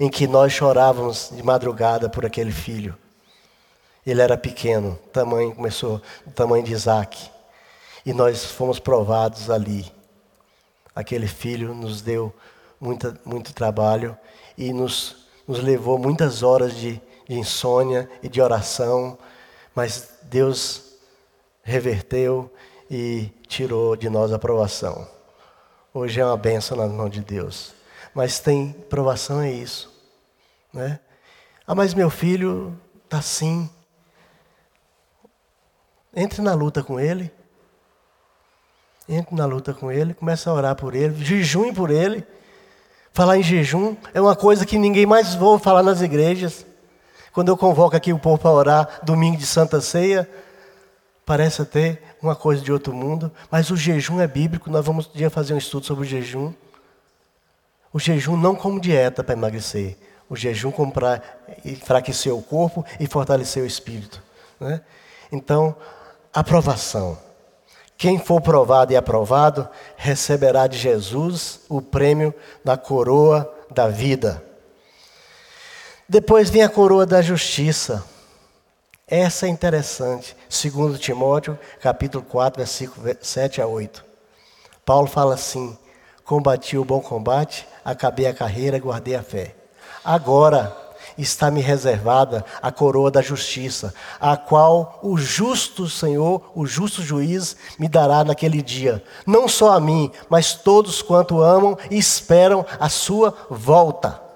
em que nós chorávamos de madrugada por aquele filho. Ele era pequeno, tamanho começou do tamanho de Isaac. E nós fomos provados ali. Aquele filho nos deu muita, muito trabalho e nos, nos levou muitas horas de, de insônia e de oração, mas Deus reverteu e tirou de nós a provação. Hoje é uma benção na mão de Deus. Mas tem provação é isso. Né? Ah, mas meu filho está assim. Entre na luta com ele. Entre na luta com ele, começa a orar por ele, jejum por ele. Falar em jejum é uma coisa que ninguém mais ouve falar nas igrejas. Quando eu convoco aqui o povo para orar domingo de Santa Ceia, parece até uma coisa de outro mundo, mas o jejum é bíblico, nós vamos um fazer um estudo sobre o jejum. O jejum não como dieta para emagrecer, o jejum como para enfraquecer o corpo e fortalecer o espírito. Né? Então, aprovação. Quem for provado e aprovado receberá de Jesus o prêmio da coroa da vida. Depois vem a coroa da justiça. Essa é interessante. Segundo Timóteo, capítulo 4, versículo 7 a 8. Paulo fala assim: Combati o bom combate, acabei a carreira, guardei a fé. Agora está-me reservada a coroa da justiça, a qual o justo Senhor, o justo juiz, me dará naquele dia. Não só a mim, mas todos quanto amam e esperam a sua volta.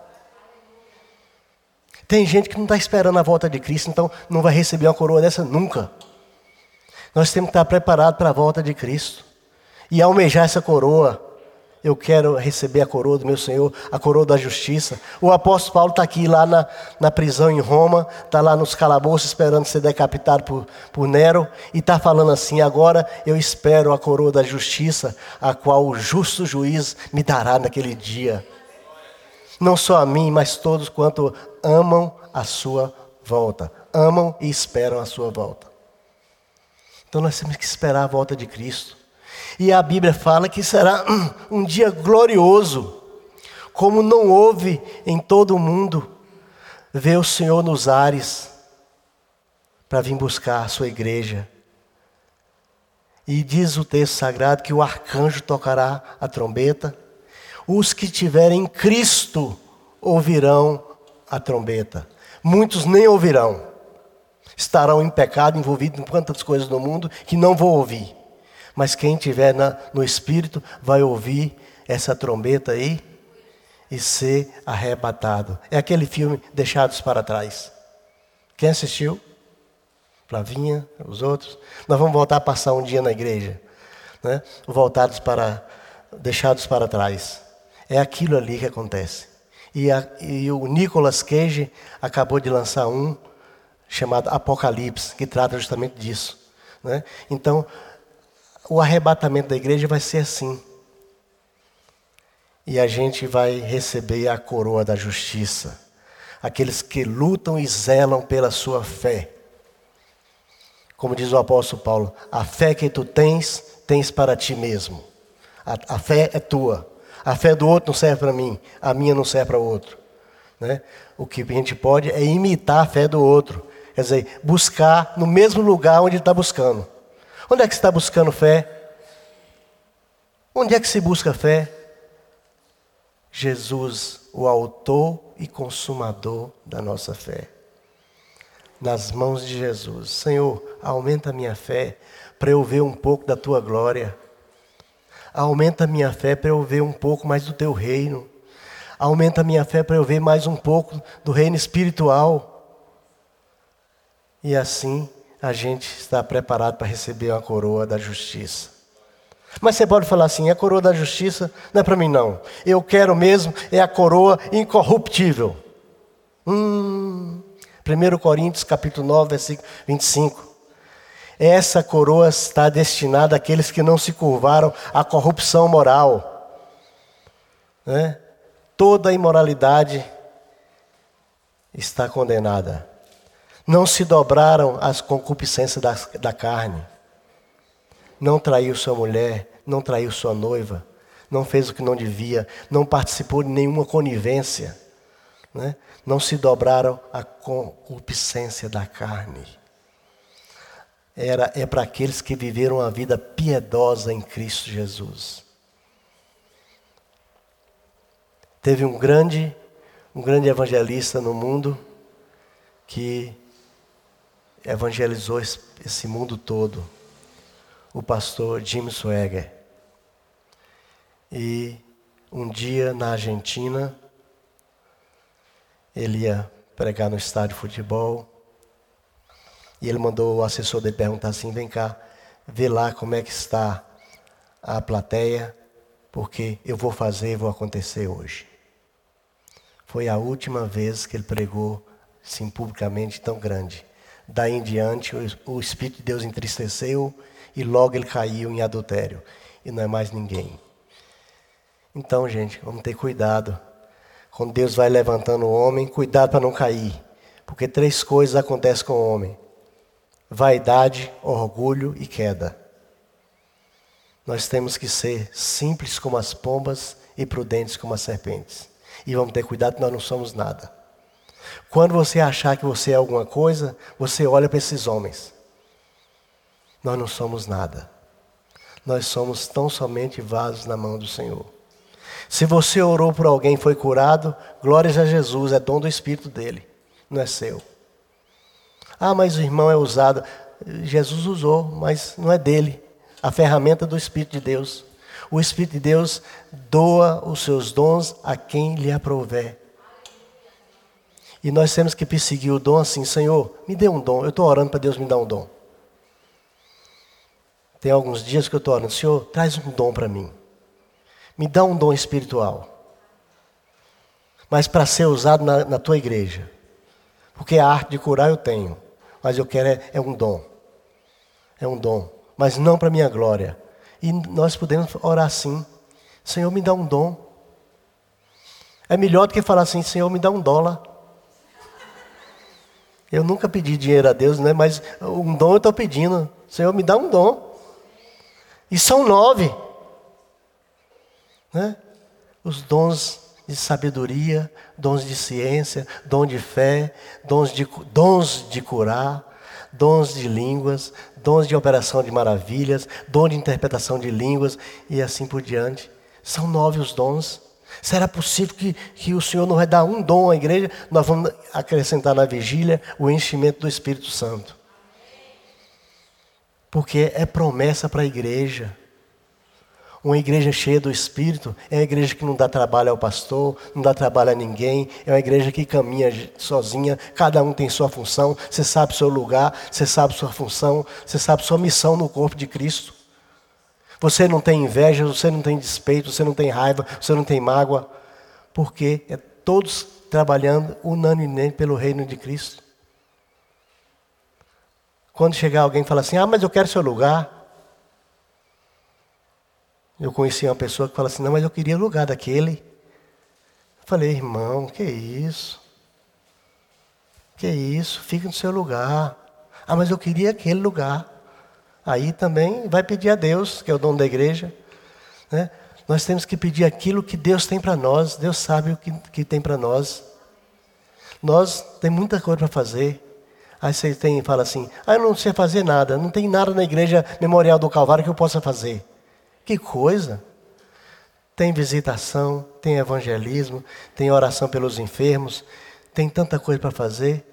Tem gente que não está esperando a volta de Cristo, então não vai receber uma coroa dessa nunca. Nós temos que estar preparados para a volta de Cristo e almejar essa coroa. Eu quero receber a coroa do meu Senhor, a coroa da justiça. O apóstolo Paulo está aqui lá na, na prisão em Roma, está lá nos calabouços esperando ser decapitado por, por Nero, e está falando assim: agora eu espero a coroa da justiça, a qual o justo juiz me dará naquele dia não só a mim, mas todos quanto amam a sua volta. Amam e esperam a sua volta. Então nós temos que esperar a volta de Cristo. E a Bíblia fala que será um dia glorioso, como não houve em todo o mundo, ver o Senhor nos ares para vir buscar a sua igreja. E diz o texto sagrado que o arcanjo tocará a trombeta os que tiverem Cristo ouvirão a trombeta. Muitos nem ouvirão. Estarão em pecado, envolvidos em quantas coisas no mundo que não vão ouvir. Mas quem tiver na, no Espírito vai ouvir essa trombeta aí e ser arrebatado. É aquele filme Deixados para Trás. Quem assistiu? Flavinha, os outros. Nós vamos voltar a passar um dia na igreja, né? voltados para, deixados para trás. É aquilo ali que acontece. E, a, e o Nicolas Cage acabou de lançar um chamado Apocalipse, que trata justamente disso. Né? Então, o arrebatamento da igreja vai ser assim. E a gente vai receber a coroa da justiça. Aqueles que lutam e zelam pela sua fé. Como diz o apóstolo Paulo, a fé que tu tens, tens para ti mesmo. A, a fé é tua. A fé do outro não serve para mim, a minha não serve para o outro. Né? O que a gente pode é imitar a fé do outro. Quer dizer, buscar no mesmo lugar onde está buscando. Onde é que está buscando fé? Onde é que se busca fé? Jesus, o autor e consumador da nossa fé. Nas mãos de Jesus. Senhor, aumenta a minha fé para eu ver um pouco da tua glória. Aumenta a minha fé para eu ver um pouco mais do teu reino. Aumenta a minha fé para eu ver mais um pouco do reino espiritual. E assim a gente está preparado para receber a coroa da justiça. Mas você pode falar assim: a coroa da justiça não é para mim, não. Eu quero mesmo é a coroa incorruptível. Hum, 1 Coríntios capítulo 9, versículo 25. Essa coroa está destinada àqueles que não se curvaram à corrupção moral. Né? Toda imoralidade está condenada. Não se dobraram às concupiscências da, da carne. Não traiu sua mulher, não traiu sua noiva, não fez o que não devia, não participou de nenhuma conivência. Né? Não se dobraram à concupiscência da carne. Era, é para aqueles que viveram a vida piedosa em Cristo Jesus. Teve um grande, um grande evangelista no mundo que evangelizou esse mundo todo, o pastor Jim Swagger. E um dia na Argentina, ele ia pregar no estádio de futebol, e ele mandou o assessor dele perguntar assim: vem cá, vê lá como é que está a plateia, porque eu vou fazer, vou acontecer hoje. Foi a última vez que ele pregou assim publicamente tão grande. Daí em diante, o Espírito de Deus entristeceu e logo ele caiu em adultério. E não é mais ninguém. Então, gente, vamos ter cuidado. Quando Deus vai levantando o homem, cuidado para não cair. Porque três coisas acontecem com o homem: vaidade, orgulho e queda. Nós temos que ser simples como as pombas e prudentes como as serpentes. E vamos ter cuidado, nós não somos nada. Quando você achar que você é alguma coisa, você olha para esses homens. Nós não somos nada. Nós somos tão somente vasos na mão do Senhor. Se você orou por alguém e foi curado, glórias a Jesus, é dom do Espírito dele, não é seu. Ah, mas o irmão é usado. Jesus usou, mas não é dele. A ferramenta do Espírito de Deus. O Espírito de Deus doa os seus dons a quem lhe aprouver. E nós temos que perseguir o dom assim, Senhor, me dê um dom. Eu estou orando para Deus me dar um dom. Tem alguns dias que eu estou orando, Senhor, traz um dom para mim. Me dá um dom espiritual. Mas para ser usado na, na, tua igreja. Porque a arte de curar eu tenho. Mas eu quero é, é um dom. É um dom. Mas não para minha glória. E nós podemos orar assim. Senhor, me dá um dom. É melhor do que falar assim, Senhor, me dá um dólar. Eu nunca pedi dinheiro a Deus, né? mas um dom eu estou pedindo. Senhor, me dá um dom. E são nove. Né? Os dons de sabedoria, dons de ciência, dom de fé, dons de, dons de curar, dons de línguas, dons de operação de maravilhas, dom de interpretação de línguas e assim por diante. São nove os dons. Será possível que, que o Senhor não vai dar um dom à igreja? Nós vamos acrescentar na vigília o enchimento do Espírito Santo. Porque é promessa para a igreja. Uma igreja cheia do Espírito é uma igreja que não dá trabalho ao pastor, não dá trabalho a ninguém, é uma igreja que caminha sozinha, cada um tem sua função, você sabe seu lugar, você sabe sua função, você sabe sua missão no corpo de Cristo. Você não tem inveja, você não tem despeito, você não tem raiva, você não tem mágoa, porque é todos trabalhando unanimemente pelo reino de Cristo. Quando chegar alguém e falar assim: Ah, mas eu quero seu lugar. Eu conheci uma pessoa que fala assim: Não, mas eu queria o lugar daquele. Eu falei, irmão, que isso? Que isso? Fica no seu lugar. Ah, mas eu queria aquele lugar. Aí também vai pedir a Deus, que é o dono da igreja. Né? Nós temos que pedir aquilo que Deus tem para nós. Deus sabe o que, que tem para nós. Nós tem muita coisa para fazer. Aí você tem, fala assim: ah, eu não sei fazer nada. Não tem nada na igreja memorial do Calvário que eu possa fazer. Que coisa! Tem visitação, tem evangelismo, tem oração pelos enfermos, tem tanta coisa para fazer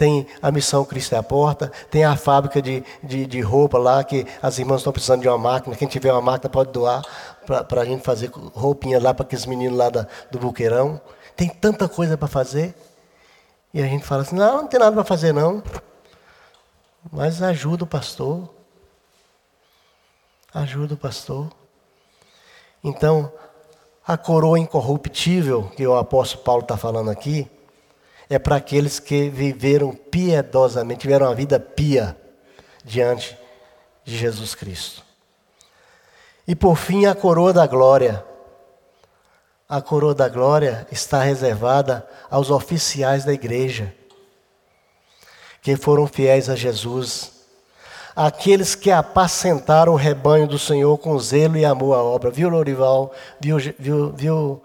tem a missão Cristo é a Porta, tem a fábrica de, de, de roupa lá, que as irmãs estão precisando de uma máquina. Quem tiver uma máquina pode doar para a gente fazer roupinha lá para aqueles meninos lá da, do buqueirão. Tem tanta coisa para fazer. E a gente fala assim: não, não tem nada para fazer não. Mas ajuda o pastor. Ajuda o pastor. Então, a coroa incorruptível que o apóstolo Paulo está falando aqui é para aqueles que viveram piedosamente, tiveram uma vida pia diante de Jesus Cristo. E por fim, a coroa da glória. A coroa da glória está reservada aos oficiais da igreja, que foram fiéis a Jesus aqueles que apacentaram o rebanho do Senhor com zelo e amor à obra. Viu, Lorival? Viu, viu, viu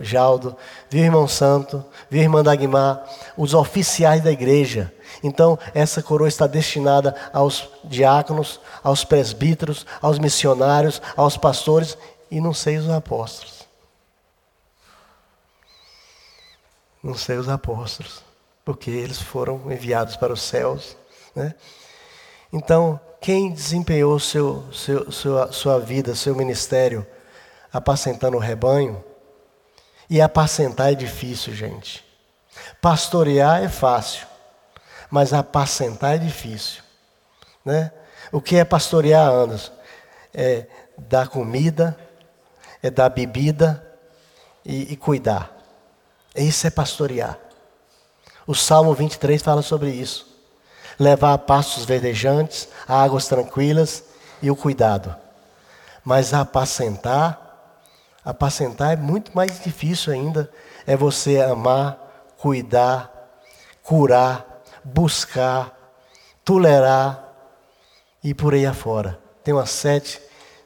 Jaldo? Viu, irmão Santo? Viu, irmã Dagmar? Os oficiais da igreja. Então, essa coroa está destinada aos diáconos, aos presbíteros, aos missionários, aos pastores e não sei os apóstolos. Não sei os apóstolos, porque eles foram enviados para os céus, né? Então, quem desempenhou seu, seu, sua, sua vida, seu ministério, apacentando o rebanho, e apacentar é difícil, gente. Pastorear é fácil, mas apacentar é difícil. Né? O que é pastorear, Anderson? É dar comida, é dar bebida e, e cuidar. Isso é pastorear. O Salmo 23 fala sobre isso levar a pastos verdejantes, a águas tranquilas e o cuidado. Mas apacentar, apacentar é muito mais difícil ainda. É você amar, cuidar, curar, buscar, tolerar e por aí afora. Tem umas sete,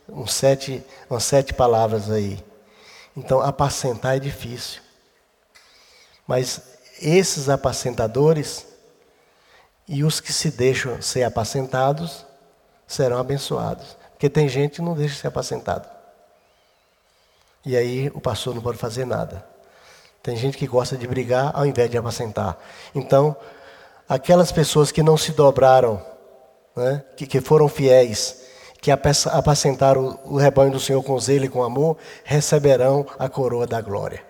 uns sete, umas sete palavras aí. Então, apacentar é difícil. Mas esses apacentadores, e os que se deixam ser apacentados serão abençoados. Porque tem gente que não deixa ser apacentado. E aí o pastor não pode fazer nada. Tem gente que gosta de brigar ao invés de apacentar. Então, aquelas pessoas que não se dobraram, né, que, que foram fiéis, que apacentaram o rebanho do Senhor com zelo e com amor, receberão a coroa da glória.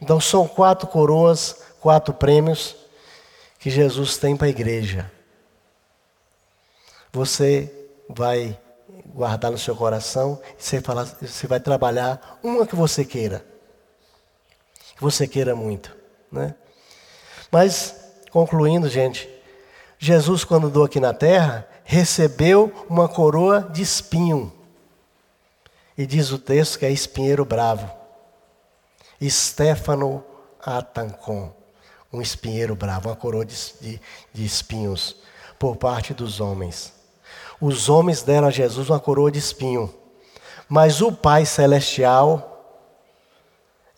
Então, são quatro coroas, quatro prêmios que Jesus tem para a igreja. Você vai guardar no seu coração e você, você vai trabalhar uma que você queira. Que você queira muito. Né? Mas, concluindo, gente, Jesus, quando andou aqui na terra, recebeu uma coroa de espinho. E diz o texto que é espinheiro bravo. Stefano Atancon um espinheiro bravo, uma coroa de, de, de espinhos por parte dos homens. Os homens deram a Jesus uma coroa de espinho, mas o Pai Celestial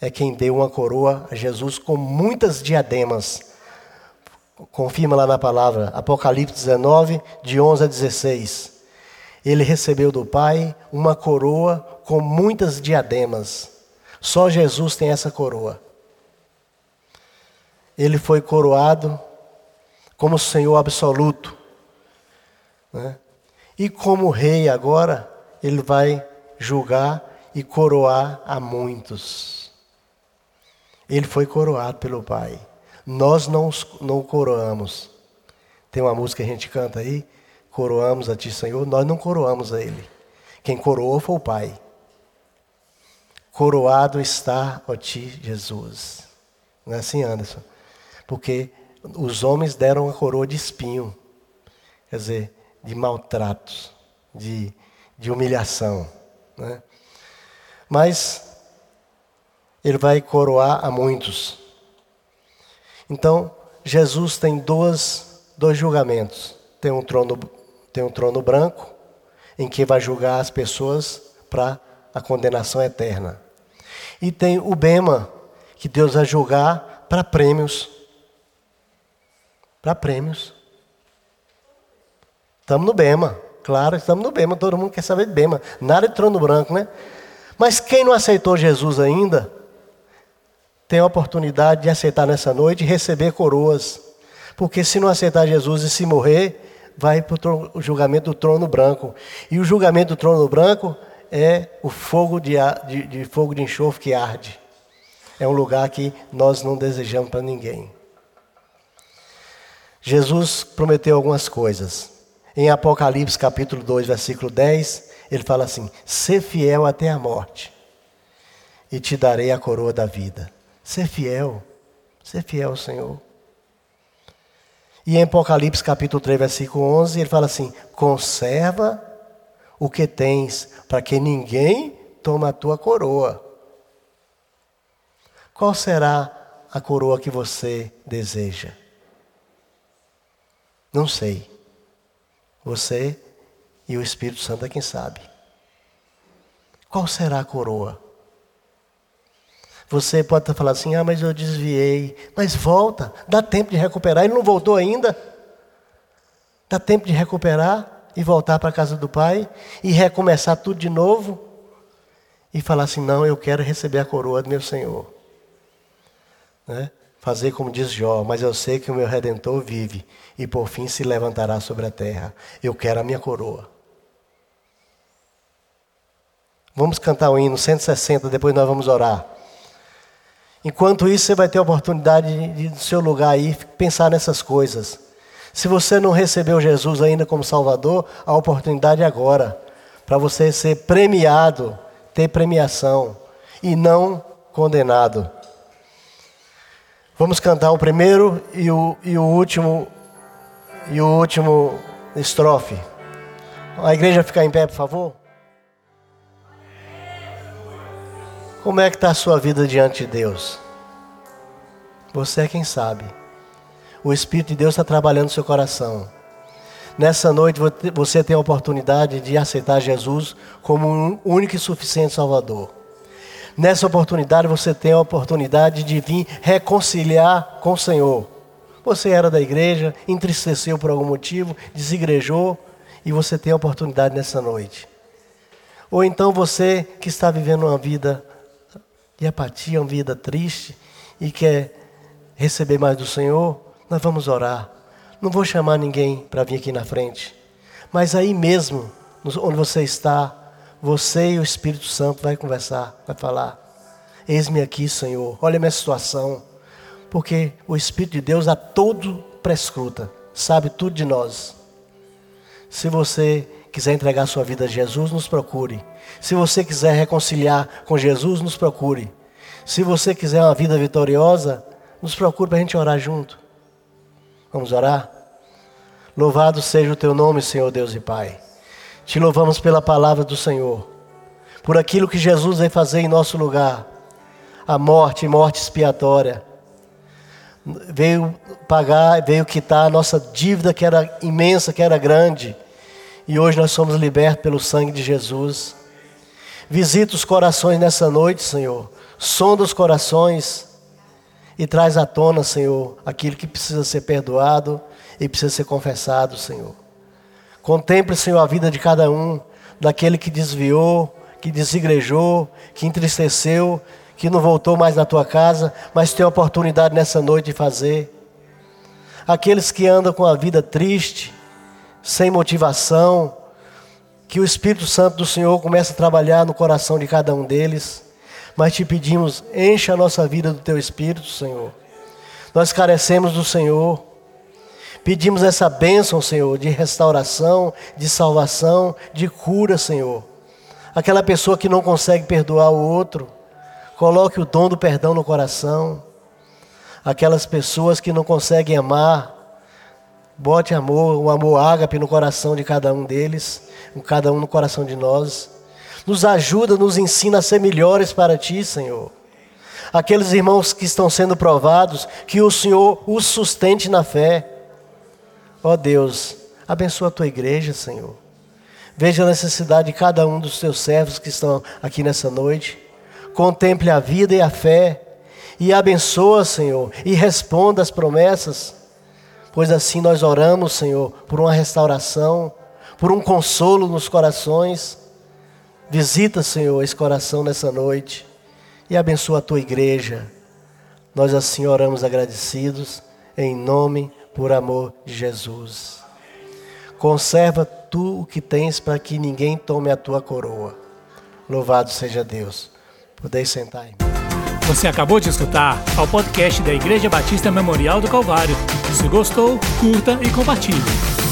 é quem deu uma coroa a Jesus com muitas diademas. Confirma lá na palavra, Apocalipse 19, de 11 a 16. Ele recebeu do Pai uma coroa com muitas diademas. Só Jesus tem essa coroa ele foi coroado como Senhor absoluto. Né? E como rei agora, ele vai julgar e coroar a muitos. Ele foi coroado pelo Pai. Nós não, não coroamos. Tem uma música que a gente canta aí, coroamos a Ti, Senhor. Nós não coroamos a Ele. Quem coroou foi o Pai. Coroado está, ó Ti, Jesus. Não é assim, Anderson? Porque os homens deram a coroa de espinho, quer dizer, de maltratos, de, de humilhação. Né? Mas ele vai coroar a muitos. Então, Jesus tem dois, dois julgamentos. Tem um, trono, tem um trono branco, em que vai julgar as pessoas para a condenação eterna. E tem o Bema, que Deus vai julgar para prêmios para prêmios. Estamos no Bema, claro, estamos no Bema, todo mundo quer saber de Bema. Nada de trono branco, né? Mas quem não aceitou Jesus ainda, tem a oportunidade de aceitar nessa noite e receber coroas. Porque se não aceitar Jesus e se morrer, vai para o julgamento do trono branco. E o julgamento do trono branco é o fogo de, de, de fogo de enxofre que arde. É um lugar que nós não desejamos para ninguém. Jesus prometeu algumas coisas. Em Apocalipse capítulo 2, versículo 10, ele fala assim: Ser fiel até a morte, e te darei a coroa da vida. Ser fiel, ser fiel ao Senhor. E em Apocalipse capítulo 3, versículo 11, ele fala assim: Conserva o que tens, para que ninguém tome a tua coroa. Qual será a coroa que você deseja? Não sei. Você e o Espírito Santo é quem sabe. Qual será a coroa? Você pode falando assim: ah, mas eu desviei. Mas volta, dá tempo de recuperar. Ele não voltou ainda. Dá tempo de recuperar e voltar para a casa do Pai e recomeçar tudo de novo e falar assim: não, eu quero receber a coroa do meu Senhor. Né? Fazer como diz Jó, mas eu sei que o meu redentor vive e por fim se levantará sobre a terra. Eu quero a minha coroa. Vamos cantar o hino 160, depois nós vamos orar. Enquanto isso, você vai ter a oportunidade de, do seu lugar aí, pensar nessas coisas. Se você não recebeu Jesus ainda como Salvador, a oportunidade é agora, para você ser premiado, ter premiação e não condenado. Vamos cantar o primeiro e o, e o último e o último estrofe. A igreja ficar em pé, por favor. Como é que está a sua vida diante de Deus? Você é quem sabe. O Espírito de Deus está trabalhando no seu coração. Nessa noite você tem a oportunidade de aceitar Jesus como um único e suficiente Salvador. Nessa oportunidade você tem a oportunidade de vir reconciliar com o Senhor. Você era da igreja, entristeceu por algum motivo, desigrejou e você tem a oportunidade nessa noite. Ou então você que está vivendo uma vida de apatia, uma vida triste e quer receber mais do Senhor, nós vamos orar. Não vou chamar ninguém para vir aqui na frente, mas aí mesmo, onde você está, você e o Espírito Santo vai conversar, vai falar: Eis-me aqui, Senhor, olha a minha situação. Porque o Espírito de Deus a todo prescruta, sabe tudo de nós. Se você quiser entregar sua vida a Jesus, nos procure. Se você quiser reconciliar com Jesus, nos procure. Se você quiser uma vida vitoriosa, nos procure para a gente orar junto. Vamos orar? Louvado seja o teu nome, Senhor Deus e Pai. Te louvamos pela palavra do Senhor, por aquilo que Jesus veio fazer em nosso lugar, a morte morte expiatória. Veio pagar, veio quitar a nossa dívida que era imensa, que era grande, e hoje nós somos libertos pelo sangue de Jesus. Visita os corações nessa noite, Senhor. Sonda os corações e traz à tona, Senhor, aquilo que precisa ser perdoado e precisa ser confessado, Senhor. Contemple, Senhor, a vida de cada um, daquele que desviou, que desigrejou, que entristeceu, que não voltou mais na tua casa, mas tem a oportunidade nessa noite de fazer. Aqueles que andam com a vida triste, sem motivação, que o Espírito Santo do Senhor comece a trabalhar no coração de cada um deles. Mas te pedimos, encha a nossa vida do teu Espírito, Senhor. Nós carecemos do Senhor. Pedimos essa bênção, Senhor, de restauração, de salvação, de cura, Senhor. Aquela pessoa que não consegue perdoar o outro, coloque o dom do perdão no coração. Aquelas pessoas que não conseguem amar, bote amor, o um amor ágape no coração de cada um deles, cada um no coração de nós. Nos ajuda, nos ensina a ser melhores para Ti, Senhor. Aqueles irmãos que estão sendo provados, que o Senhor os sustente na fé Ó Deus, abençoa a tua igreja, Senhor. Veja a necessidade de cada um dos teus servos que estão aqui nessa noite. Contemple a vida e a fé. E abençoa, Senhor, e responda as promessas. Pois assim nós oramos, Senhor, por uma restauração, por um consolo nos corações. Visita, Senhor, esse coração nessa noite e abençoa a tua igreja. Nós assim oramos agradecidos, em nome por amor de Jesus. Conserva tu o que tens para que ninguém tome a tua coroa. Louvado seja Deus. Podeis sentar. Aí. Você acabou de escutar ao podcast da Igreja Batista Memorial do Calvário. Se gostou, curta e compartilhe.